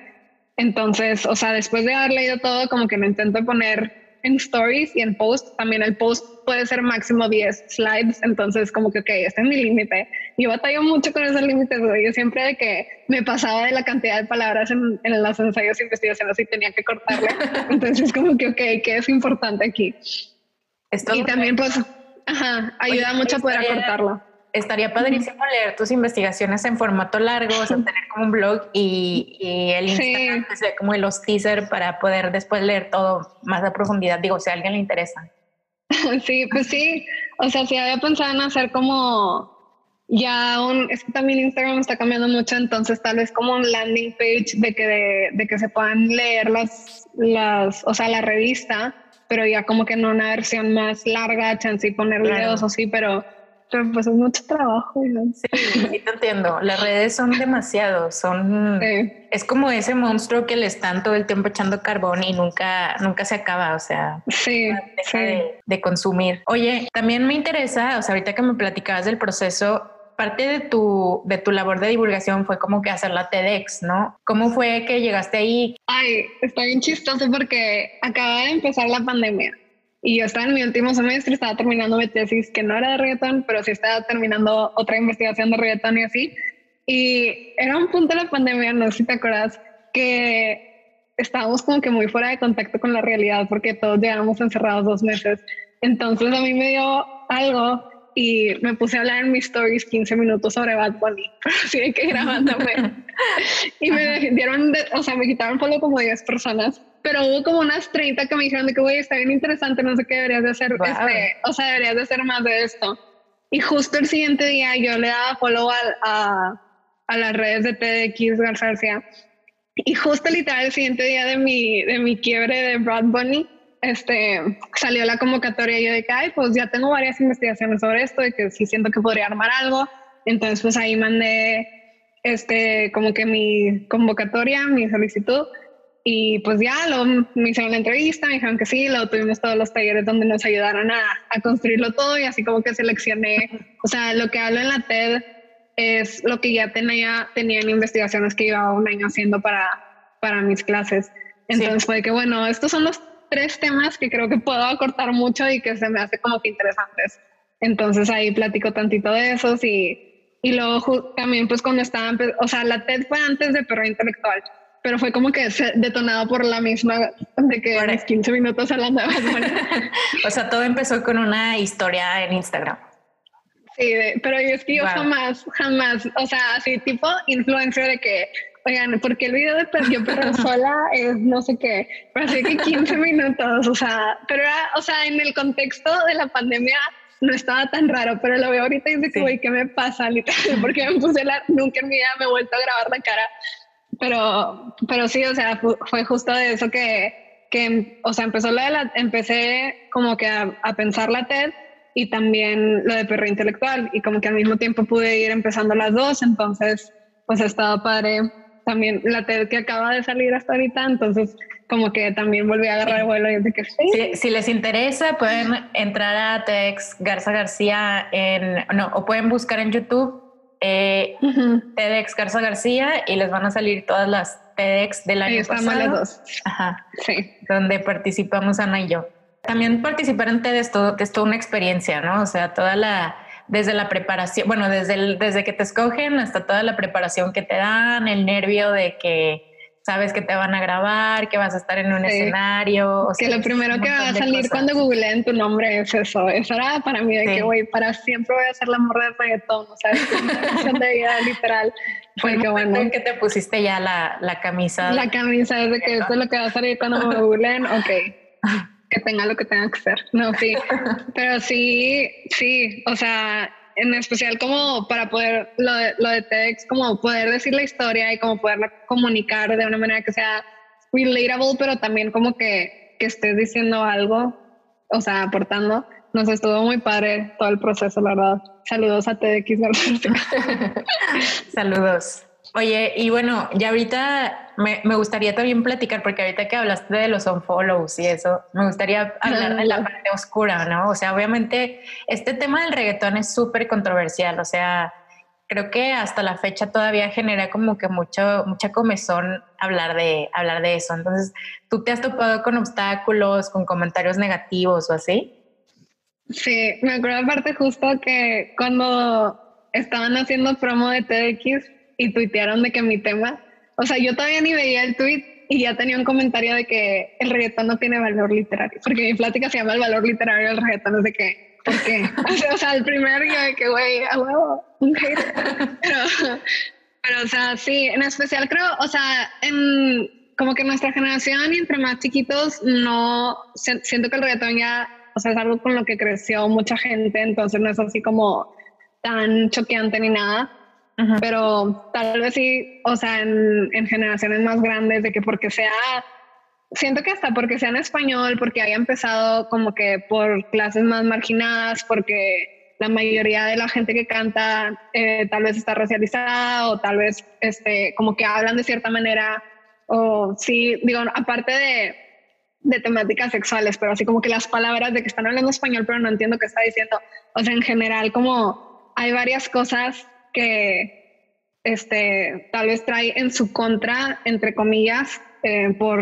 Entonces, o sea, después de haber leído todo, como que me intento poner en stories y en post. También el post puede ser máximo 10 slides, entonces como que, ok, este es mi límite. Yo batallo mucho con esos límites, yo siempre de que me pasaba de la cantidad de palabras en, en los ensayos de investigación así tenía que cortarle. entonces como que, ok, ¿qué es importante aquí? y también pues, ajá, ayuda mucho a poder acortarlo. Estaría padrísimo leer tus investigaciones en formato largo, o sea, tener como un blog y, el Instagram que sea como los teaser para poder después leer todo más a profundidad. Digo, si a alguien le interesa. Sí, pues sí. O sea, si había pensado en hacer como ya un, es que también Instagram está cambiando mucho, entonces tal vez como un landing page de que, de, que se puedan leer las, las, o sea, la revista, pero ya como que no una versión más larga, chance y poner videos o sí, pero pero pues es mucho trabajo. Sí, sí te entiendo. Las redes son demasiado, son... Es como ese monstruo que le están todo el tiempo echando carbón y nunca, nunca se acaba, o sea... Sí, De, consumir. Oye, también me interesa, o sea, ahorita que me platicabas del proceso, parte de tu, de tu labor de divulgación fue como que hacer la TEDx, ¿no? ¿Cómo fue que llegaste ahí? Ay, está bien chistoso porque acaba de empezar la pandemia. Y yo estaba en mi último semestre, estaba terminando mi tesis que no era de reggaetón, pero sí estaba terminando otra investigación de reggaetón y así. Y era un punto de la pandemia, no sé si te acuerdas, que estábamos como que muy fuera de contacto con la realidad porque todos llevábamos encerrados dos meses. Entonces a mí me dio algo y me puse a hablar en mis stories 15 minutos sobre Bad Bunny, así de que grabándome. y me dieron, o sea, me quitaron follow como 10 personas pero hubo como unas 30 que me dijeron de que, güey, está bien interesante, no sé qué deberías de hacer, este, o sea, deberías de hacer más de esto. Y justo el siguiente día yo le daba follow a, a, las redes de TDX García. Y justo literal el siguiente día de mi, de mi quiebre de Brad Bunny, este, salió la convocatoria y yo de que, ay, pues ya tengo varias investigaciones sobre esto, de que sí siento que podría armar algo. Entonces, pues ahí mandé, este, como que mi convocatoria, mi solicitud y pues ya lo, me hicieron la entrevista, me dijeron que sí, lo tuvimos todos los talleres donde nos ayudaron a, a, construirlo todo y así como que seleccioné, o sea, lo que hablo en la TED es lo que ya tenía, tenía en investigaciones que llevaba un año haciendo para, para mis clases. Entonces fue que, bueno, estos son los tres temas que creo que puedo acortar mucho y que se me hace como que interesantes. Entonces ahí platico tantito de esos y, y luego también pues cuando estaba, o sea, la TED fue antes de Perro Intelectual pero fue como que detonado por la misma de que por 15 minutos hablando de O sea, todo empezó con una historia en Instagram. Sí, pero es que yo jamás, jamás, o sea, así tipo influencer de que, oigan, porque el video de Perdió Perro Sola es no sé qué, pero así que 15 minutos, o sea, pero era, o sea, en el contexto de la pandemia no estaba tan raro, pero lo veo ahorita y dice que, güey, ¿qué me pasa? Literal, porque me puse la, nunca en mi vida me he vuelto a grabar la cara pero, pero sí, o sea, fue justo de eso que, que o sea, empezó la de la, empecé como que a, pensar la TED y también lo de perro intelectual y como que al mismo tiempo pude ir empezando las dos, entonces pues ha estado padre también la TED que acaba de salir hasta ahorita, entonces como que también volví a agarrar el vuelo y de que sí. Si, les interesa pueden entrar a TEDx Garza García en, no, o pueden buscar en YouTube eh, TEDx Garza García y les van a salir todas las TEDx del año pasado. Dos. Ajá. Sí. Donde participamos Ana y yo. También participar en TED es, todo, es toda una experiencia, ¿no? O sea, toda la, desde la preparación, bueno, desde, el, desde que te escogen hasta toda la preparación que te dan, el nervio de que sabes que te van a grabar, que vas a estar en un escenario. que lo primero que va a salir cuando googleen tu nombre es eso. Eso era para mí de que, voy para siempre voy a ser la morra de reggaetón, o sea, es de vida literal. Fue que bueno. que te pusiste ya la, la camisa. La camisa es de que eso es lo que va a salir cuando me googleen, ok. Que tenga lo que tenga que ser. No, sí. Pero sí, sí, o sea, en especial como para poder, lo de, lo de TEDx, como poder decir la historia y como poderla comunicar de una manera que sea relatable, pero también como que, que estés diciendo algo, o sea, aportando. Nos estuvo muy padre todo el proceso, la verdad. Saludos a TEDx. Saludos. Oye, y bueno, ya ahorita me, me, gustaría también platicar, porque ahorita que hablaste de los unfollows y eso, me gustaría hablar de la parte oscura, ¿no? O sea, obviamente este tema del reggaetón es súper controversial, o sea, creo que hasta la fecha todavía genera como que mucho, mucha comezón hablar de, hablar de eso. Entonces, ¿tú te has topado con obstáculos, con comentarios negativos o así? Sí, me acuerdo aparte justo que cuando estaban haciendo promo de TDX y tuitearon de que mi tema o sea, yo todavía ni veía el tweet y ya tenía un comentario de que el reggaetón no tiene valor literario, porque mi plática se llama el valor literario del reggaetón, es de que ¿por qué? o sea, el primer yo de que, güey, a huevo, un hater. Pero, pero, o sea, sí, en especial creo, o sea, en como que nuestra generación y entre más chiquitos, no, siento que el reggaetón ya, o sea, es algo con lo que creció mucha gente, entonces no es así como tan choqueante ni nada. Pero tal vez sí, o sea, en, en generaciones más grandes, de que porque sea siento que hasta porque sea en español, porque haya empezado como que por clases más marginadas, porque la mayoría de la gente que canta eh, tal vez está racializada o tal vez este, como que hablan de cierta manera o sí, digo, aparte de, de temáticas sexuales, pero así como que las palabras de que están hablando español, pero no entiendo qué está diciendo. O sea, en general, como hay varias cosas que este, tal vez trae en su contra, entre comillas, eh, por,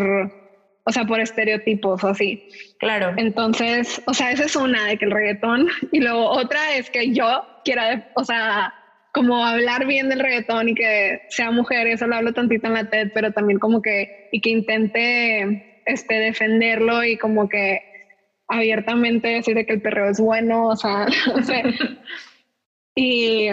o sea, por estereotipos o así. Claro. Entonces, o sea, esa es una de que el reggaetón, y luego otra es que yo quiera, o sea, como hablar bien del reggaetón y que sea mujer, eso lo hablo tantito en la TED, pero también como que, y que intente este, defenderlo y como que abiertamente decir de que el perreo es bueno, o sea, no sé. y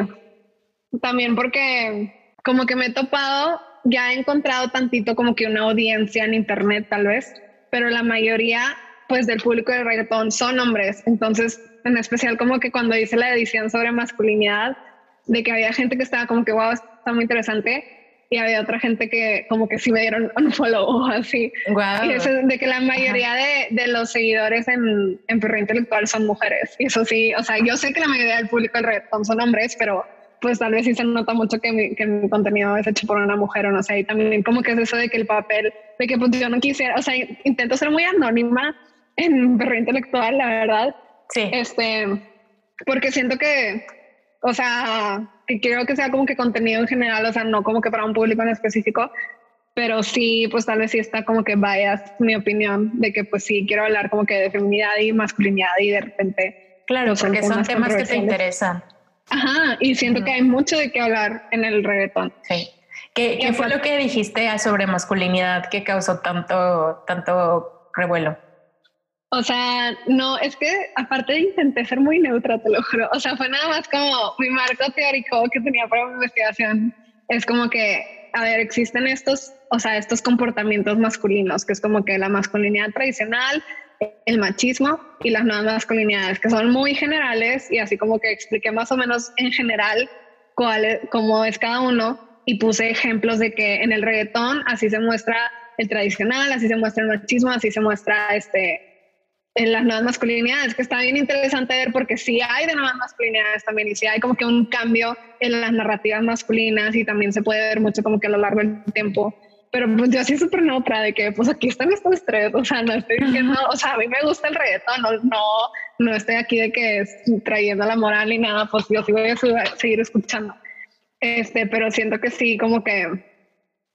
también porque como que me he topado, ya he encontrado tantito como que una audiencia en internet tal vez, pero la mayoría pues del público del reggaetón son hombres, entonces en especial como que cuando hice la edición sobre masculinidad, de que había gente que estaba como que, wow, está muy interesante, y había otra gente que como que sí me dieron un follow así. Wow. Y eso de que la mayoría de, de, los seguidores en, en Perro Intelectual son mujeres. Y eso sí, o sea, yo sé que la mayoría del público del reggaetón son hombres, pero pues tal vez sí se nota mucho que mi, que mi contenido es hecho por una mujer o no sé. Y también como que es eso de que el papel, de que pues yo no quisiera, o sea, intento ser muy anónima en Perro Intelectual, la verdad. Sí. Este, porque siento que o sea, que quiero que sea como que contenido en general, o sea, no como que para un público en específico, pero sí, pues tal vez sí está como que vayas mi opinión de que pues sí quiero hablar como que de feminidad y masculinidad y de repente. Claro, porque son temas que te interesan. Ajá, y siento que hay mucho de qué hablar en el reggaetón. Sí. ¿Qué, ¿qué fue lo que dijiste sobre masculinidad que causó tanto, tanto revuelo? O sea, no, es que aparte intenté ser muy neutra, te lo juro. O sea, fue nada más como mi marco teórico que tenía para mi investigación. Es como que, a ver, existen estos, o sea, estos comportamientos masculinos, que es como que la masculinidad tradicional, el machismo y las nuevas masculinidades, que son muy generales y así como que expliqué más o menos en general cuál es, cómo es cada uno y puse ejemplos de que en el reggaetón así se muestra el tradicional, así se muestra el machismo, así se muestra este en las nuevas masculinidades, que está bien interesante ver porque sí hay de nuevas masculinidades también y sí hay como que un cambio en las narrativas masculinas y también se puede ver mucho como que a lo largo del tiempo. Pero pues yo así súper neutra de que pues aquí están estos tres, o sea, no estoy diciendo, o sea, a mí me gusta el reggaetón, no, no, no estoy aquí de que trayendo la moral ni nada, pues yo sí voy a seguir escuchando. Este, pero siento que sí, como que,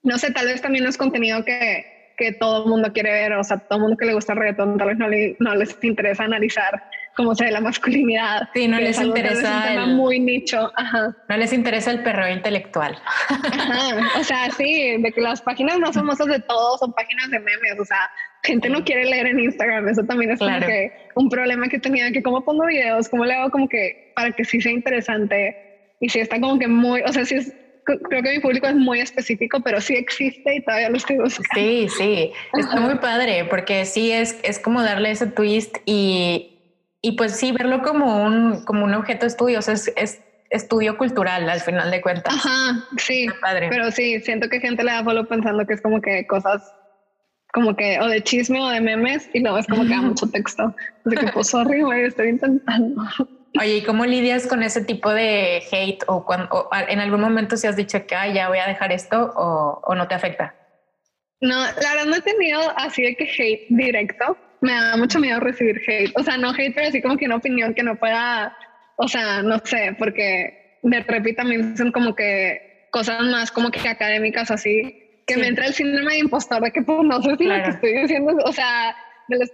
no sé, tal vez también es contenido que, que todo el mundo quiere ver, o sea, todo el mundo que le gusta el reggaetón tal vez no, le, no les interesa analizar cómo se ve la masculinidad. Sí, no les interesa. Es un muy nicho. Ajá. No les interesa el perro intelectual. Ajá. O sea, sí, de que las páginas más famosas de todos son páginas de memes. O sea, gente no quiere leer en Instagram. Eso también es como que un problema que tenía, que cómo pongo videos, cómo le hago como que para que sí sea interesante. Y si está como que muy, o sea, si es creo que mi público es muy específico, pero sí existe y todavía lo estoy buscando. Sí, sí, está muy padre porque sí es, es como darle ese twist y, y pues sí, verlo como un, como un objeto de estudio, o sea, es, es estudio cultural al final de cuentas. Ajá, sí, padre. pero sí, siento que gente le da follow pensando que es como que cosas como que o de chisme o de memes y luego es como que da mucho texto. Así que pues sorry, güey, estoy intentando. Oye, ¿y cómo lidias con ese tipo de hate o, cuando, en algún momento si has dicho que ya voy a dejar esto o, no te afecta? No, la verdad no he tenido así de que hate directo. Me da mucho miedo recibir hate. O sea, no hate, pero así como que una opinión que no pueda, o sea, no sé, porque de repente también son como que cosas más como que académicas así, que me entra el síndrome de impostor de que pues no sé si lo que estoy diciendo, o sea,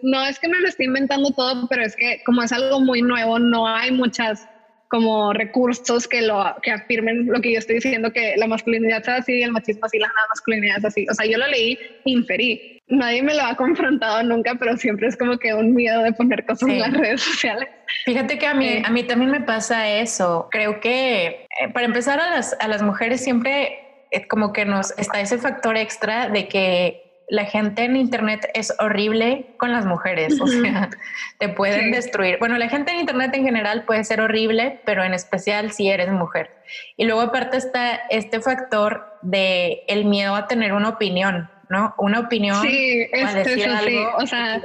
no es que me lo esté inventando todo, pero es que como es algo muy nuevo, no hay muchas como recursos que lo que afirmen lo que yo estoy diciendo que la masculinidad es así, el machismo así, la masculinidad es así. O sea, yo lo leí, inferí. Nadie me lo ha confrontado nunca, pero siempre es como que un miedo de poner cosas en las redes sociales. Fíjate que a mí, eh. a mí también me pasa eso. Creo que eh, para empezar a las, a las mujeres siempre es como que nos está ese factor extra de que la gente en internet es horrible con las mujeres, o sea, te pueden destruir. Bueno, la gente en internet en general puede ser horrible, pero en especial si eres mujer. Y luego aparte está este factor de el miedo a tener una opinión, ¿no? Una opinión sí, a decir algo o sea,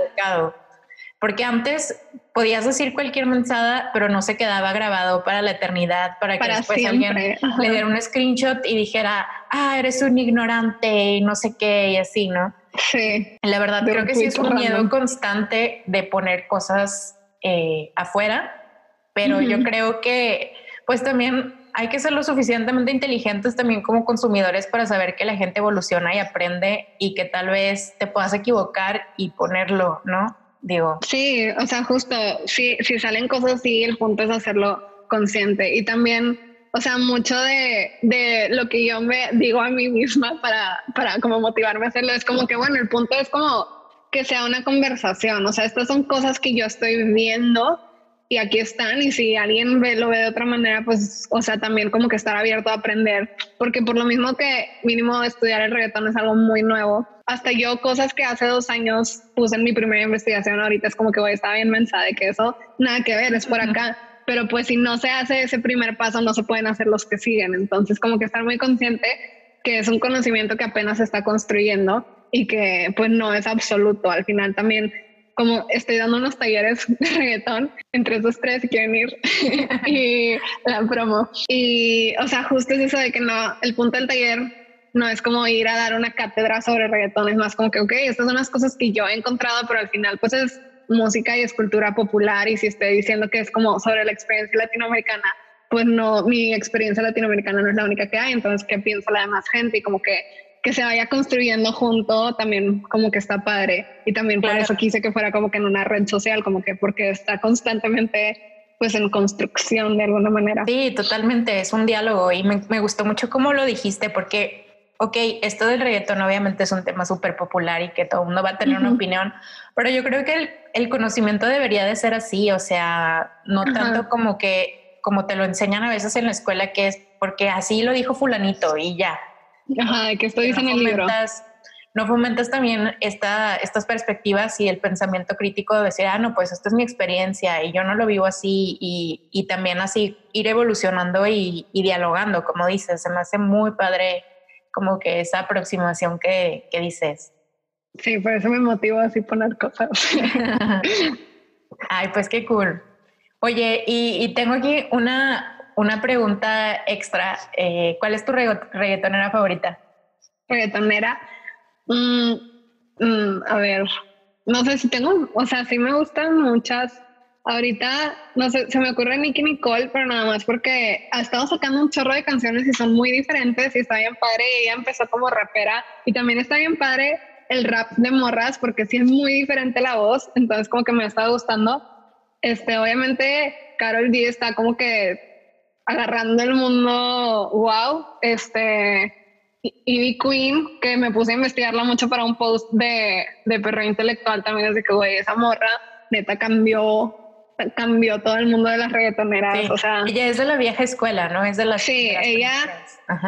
porque antes podías decir cualquier mensada, pero no se quedaba grabado para la eternidad, para que después alguien le diera un screenshot y dijera, ah, eres un ignorante y no sé qué y así, ¿no? Sí. La verdad, creo que sí es un miedo constante de poner cosas eh, afuera, pero yo creo que pues también hay que ser lo suficientemente inteligentes también como consumidores para saber que la gente evoluciona y aprende y que tal vez te puedas equivocar y ponerlo, ¿no? Digo. Sí, o sea, justo, si, si salen cosas así, el punto es hacerlo consciente y también, o sea, mucho de, de lo que yo me digo a mí misma para, para como motivarme a hacerlo es como que, bueno, el punto es como que sea una conversación, o sea, estas son cosas que yo estoy viendo y aquí están y si alguien ve, lo ve de otra manera, pues, o sea, también como que estar abierto a aprender, porque por lo mismo que mínimo estudiar el reggaetón es algo muy nuevo. Hasta yo cosas que hace dos años puse en mi primera investigación, ahorita es como que voy a estar bien mensa de que eso nada que ver, es por acá. Pero pues si no se hace ese primer paso, no se pueden hacer los que siguen. Entonces como que estar muy consciente que es un conocimiento que apenas se está construyendo y que pues no es absoluto. Al final también como estoy dando unos talleres de reggaetón esos tres si quieren ir y la promo. Y, o sea, justo es eso de que no, el punto del taller no es como ir a dar una cátedra sobre reggaetón, es más como que, ok, estas son las cosas que yo he encontrado, pero al final pues es música y escultura popular y si estoy diciendo que es como sobre la experiencia latinoamericana, pues no, mi experiencia latinoamericana no es la única que hay, entonces, ¿qué piensa la demás gente? Y como que que se vaya construyendo junto también como que está padre. Y también por eso quise que fuera como que en una red social como que porque está constantemente pues en construcción de alguna manera. Sí, totalmente, es un diálogo y me, me gustó mucho cómo lo dijiste porque, ok, esto del reggaetón obviamente es un tema súper popular y que todo el mundo va a tener una opinión, pero yo creo que el, el, conocimiento debería de ser así, o sea, no tanto como que, como te lo enseñan a veces en la escuela, que es porque así lo dijo fulanito y ya, Ajá, que esto dice en el libro. No fomentas también esta, estas perspectivas y el pensamiento crítico de decir, ah, no, pues esta es mi experiencia y yo no lo vivo así y, y también así ir evolucionando y, y, dialogando, como dices, se me hace muy padre como que esa aproximación que, que dices. Sí, por eso me motivo así poner cosas. Ay, pues qué cool. Oye, y, y tengo aquí una, una pregunta extra. Eh, ¿Cuál es tu reggaetonera favorita? Reggaetonera. Mm, mm, a ver, no sé si tengo, o sea, sí me gustan muchas. Ahorita, no sé, se me ocurre Nicky Nicole, pero nada más porque ha estado sacando un chorro de canciones y son muy diferentes y está bien padre. ella empezó como rapera y también está bien padre el rap de morras porque sí es muy diferente la voz, entonces como que me ha estado gustando. Este, obviamente, Carol D está como que agarrando el mundo wow, este, Ivy Queen, que me puse a investigarla mucho para un post de, de perro intelectual también, así que, güey, esa morra neta cambió cambió todo el mundo de las reggaetoneras, o sea... Ella es de la vieja escuela, ¿no? Es de la... Sí, ella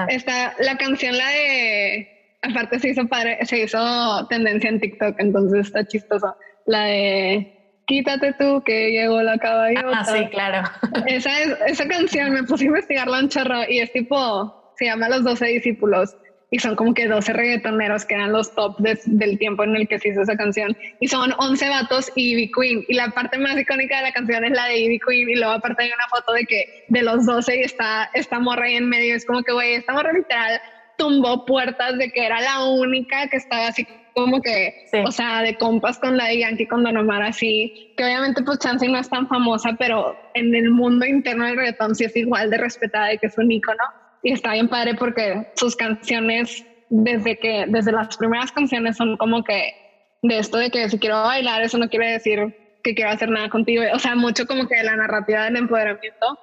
está... La canción, la de... Aparte se hizo padre, se hizo tendencia en TikTok, entonces está chistoso. La de Quítate tú que llegó la caballota. Ah, sí, claro. Esa, esa canción me puse a investigarla un chorro y es tipo, se llama Los 12 Discípulos y son como que 12 reggaetoneros que eran los top del tiempo en el que se hizo esa canción y son 11 vatos y Ivy Queen y la parte más icónica de la canción es la de Ivy Queen y luego aparte hay una foto de que de los 12 y está esta morra ahí en medio es como que güey esta morra literal tumbó puertas de que era la única que estaba así como que, o sea, de compas con la de Yankee, con Don Omar, así, que obviamente pues Chansey no es tan famosa, pero en el mundo interno del reggaetón sí es igual de respetada y que es un ícono. Y está bien padre porque sus canciones, desde que, desde las primeras canciones son como que de esto de que si quiero bailar, eso no quiere decir que quiero hacer nada contigo. O sea, mucho como que la narrativa del empoderamiento.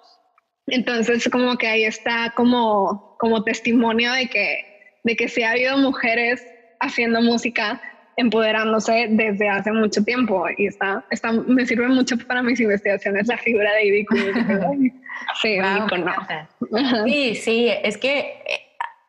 Entonces, como que ahí está como, como testimonio de que, de que sí ha habido mujeres haciendo música, empoderándose desde hace mucho tiempo y está, está, me sirve mucho para mis investigaciones la figura de Ivy sí, sí, sí, es que, eh,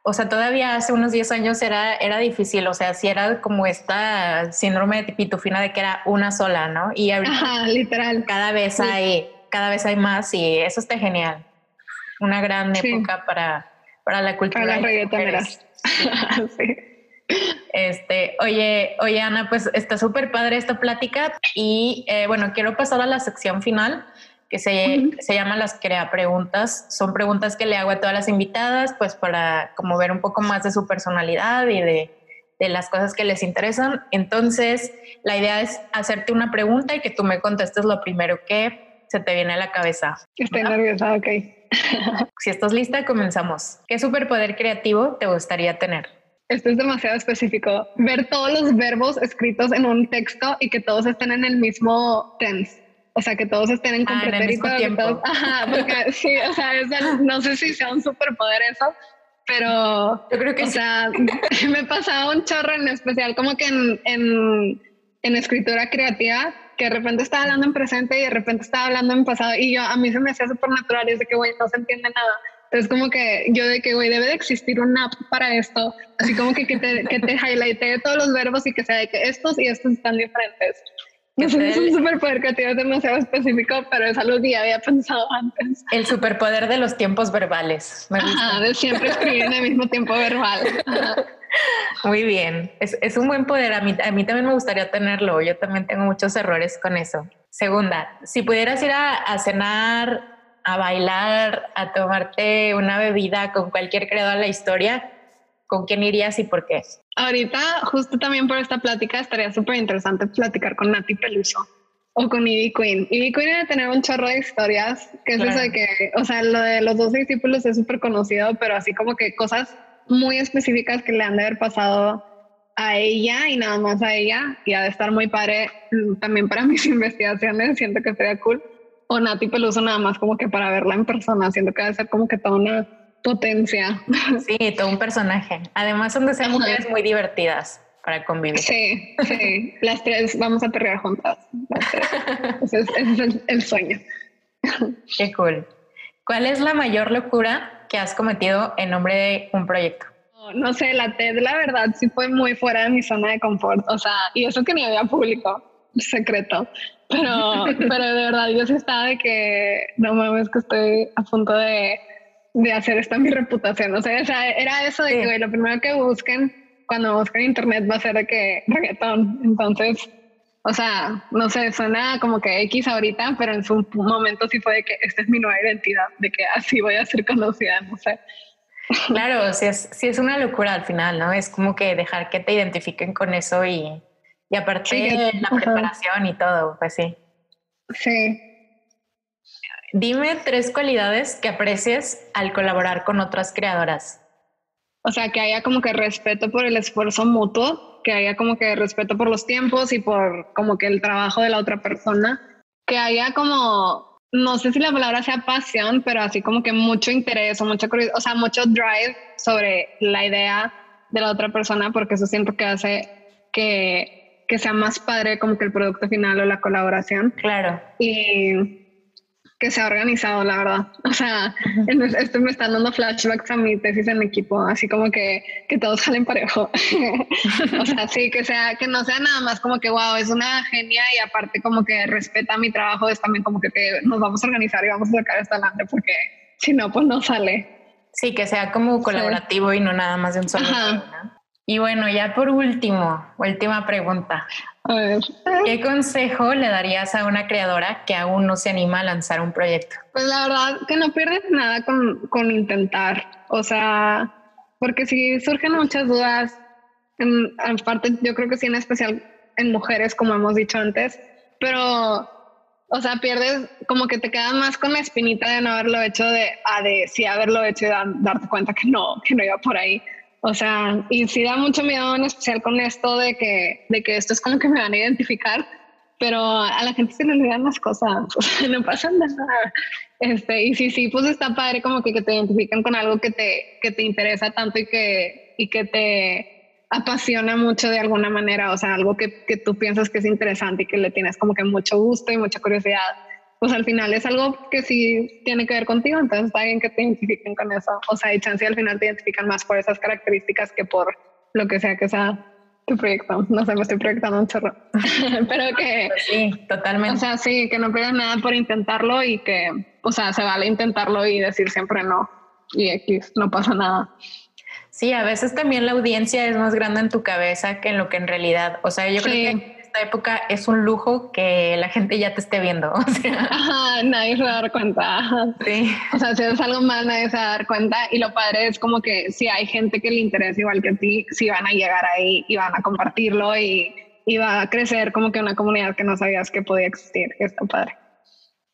o sea, todavía hace unos 10 años era, era difícil, o sea, si era como esta síndrome de pitufina de que era una sola, ¿no? Y ahorita literal. Cada vez hay, cada vez hay más y eso está genial. Una gran época para, para la cultura. Para las reggaetoneras. sí. Este, oye, oye Ana, pues está súper padre esta plática y eh, bueno, quiero pasar a la sección final que se, se llama las crea preguntas. Son preguntas que le hago a todas las invitadas, pues para como ver un poco más de su personalidad y de, de las cosas que les interesan. Entonces, la idea es hacerte una pregunta y que tú me contestes lo primero que se te viene a la cabeza. Estoy nerviosa, ok. si estás lista, comenzamos. ¿Qué superpoder creativo te gustaría tener? Esto es demasiado específico. Ver todos los verbos escritos en un texto y que todos estén en el mismo tense. O sea, que todos estén en ah, tiempo. ajá, porque sí, o sea, no sé si sea un superpoder eso, pero yo creo que o sea, me pasaba un chorro en especial, como que en, en, en, escritura creativa, que de repente estaba hablando en presente y de repente estaba hablando en pasado, y yo a mí se me hacía súper natural y es de que, güey, no se entiende nada. Es como que yo de que, güey, debe de existir una app para esto, así como que, que te, que te highlighte todos los verbos y que sea de que estos y estos están diferentes. No sé, es un superpoder creativo es demasiado específico, pero es algo que ya había pensado antes. El superpoder de los tiempos verbales. Ajá, de siempre escribir en el mismo tiempo verbal. Muy bien, es, es, un buen poder. A mí, a mí también me gustaría tenerlo. Yo también tengo muchos errores con eso. Segunda, si pudieras ir a, a cenar, a bailar, a tomarte una bebida con cualquier creador de la historia, ¿con quién irías y por qué? Ahorita, justo también por esta plática, estaría súper interesante platicar con Nati Peluso o con Ivy Queen. Ivy Queen debe tener un chorro de historias, que es eso de que, o sea, lo de los dos discípulos es súper conocido, pero así como que cosas muy específicas que le han de haber pasado a ella y nada más a ella, y ha de estar muy padre mm, también para mis investigaciones, siento que sería cool. O Nati Peluso nada más como que para verla en persona, siento que debe ser como que toda una potencia. Sí, todo un personaje. Además son de ser mujeres muy divertidas para convivir. Sí, sí. Las tres vamos a perrear juntas. Ese es, el, sueño. Qué cool. ¿Cuál es la mayor locura que has cometido en nombre de un proyecto? No, sé, la TED la verdad sí fue muy fuera de mi zona de confort. O sea, y eso que ni había público, secreto. Pero, pero de verdad yo sí estaba de que no mames que estoy a punto de de hacer esta mi reputación. O sea, era eso de que lo primero que busquen cuando busquen internet va a ser de que reggaetón. Entonces, o sea, no sé, suena como que X ahorita, pero en su momento sí fue de que esta es mi nueva identidad, de que así voy a ser conocida, no sé. Claro, sí es, sí es una locura al final, ¿no? Es como que dejar que te identifiquen con eso y, y aparte la preparación y todo, pues sí. Sí, Dime tres cualidades que aprecies al colaborar con otras creadoras. O sea, que haya como que respeto por el esfuerzo mutuo, que haya como que respeto por los tiempos y por como que el trabajo de la otra persona, que haya como, no sé si la palabra sea pasión, pero así como que mucho interés o mucha o sea, mucho drive sobre la idea de la otra persona, porque eso siento que hace que, que sea más padre como que el producto final o la colaboración. Claro. Y que se ha organizado, la verdad. O sea, esto me está dando flashbacks a mi tesis en equipo, así como que, que todos salen parejo. o sea, sí, que sea, que no sea nada más como que, wow, es una genia y aparte como que respeta mi trabajo, es también como que, nos vamos a organizar y vamos a sacar esto adelante porque si no, pues no sale. Sí, que sea como colaborativo y no nada más de un solo. Y bueno, ya por último, última pregunta. A ver. ¿Qué consejo le darías a una creadora que aún no se anima a lanzar un proyecto? Pues la verdad que no pierdes nada con, con intentar. O sea, porque si surgen muchas dudas, en, aparte yo creo que sí en especial en mujeres, como hemos dicho antes, pero, o sea, pierdes como que te quedas más con la espinita de no haberlo hecho, de, a de sí haberlo hecho y darte cuenta que no, que no iba por ahí. O sea, y sí da mucho miedo en especial con esto de que, de que esto es como que me van a identificar, pero a la gente se le olvidan las cosas, no pasa nada. Este, y sí, sí, pues está padre como que, que te identifican con algo que te, que te interesa tanto y que, y que te apasiona mucho de alguna manera, o sea, algo que, que tú piensas que es interesante y que le tienes como que mucho gusto y mucha curiosidad pues al final es algo que sí tiene que ver contigo, entonces está bien que te identifiquen con eso. O sea, y chance al final te identifican más por esas características que por lo que sea que sea tu proyecto. No sé, me estoy proyectando un chorro. Pero que... Pues sí, totalmente. O sea, sí, que no pierdas nada por intentarlo y que, o sea, se vale intentarlo y decir siempre no. Y X, no pasa nada. Sí, a veces también la audiencia es más grande en tu cabeza que en lo que en realidad, o sea, yo creo que época es un lujo que la gente ya te esté viendo. O nadie se va a dar cuenta. Sí. O sea, si es algo más, nadie se va a dar cuenta. Y lo padre es como que si hay gente que le interesa igual que a ti, si van a llegar ahí y van a compartirlo y, y va a crecer como que una comunidad que no sabías que podía existir. Está padre.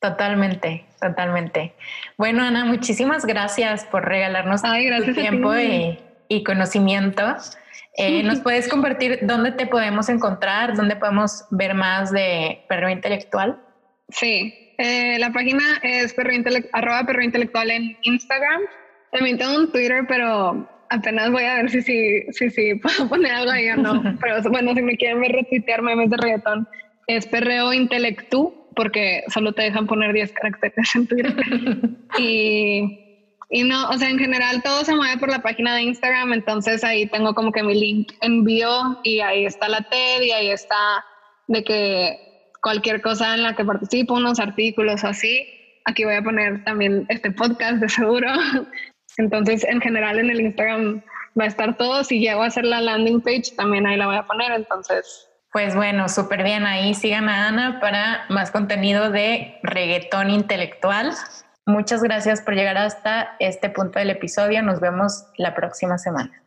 Totalmente, totalmente. Bueno, Ana, muchísimas gracias por regalarnos tu tiempo y, y conocimiento. Eh, ¿Nos puedes compartir dónde te podemos encontrar, dónde podemos ver más de Perro Intelectual? Sí, eh, la página es perro arroba perro intelectual en Instagram. También tengo un Twitter, pero apenas voy a ver si sí si, si, puedo poner algo ahí o no. Pero bueno, si me quieren ver retuitear memes de reggaetón, es perreo intelectú, porque solo te dejan poner 10 caracteres en Twitter. y y no, o sea, en general todo se mueve por la página de Instagram, entonces ahí tengo como que mi link en bio y ahí está la TED y ahí está de que cualquier cosa en la que participo, unos artículos o así, aquí voy a poner también este podcast de seguro. Entonces, en general en el Instagram va a estar todo. Si llego a hacer la landing page, también ahí la voy a poner. Entonces, pues bueno, súper bien. Ahí sigan a Ana para más contenido de reggaetón intelectual. Muchas gracias por llegar hasta este punto del episodio. Nos vemos la próxima semana.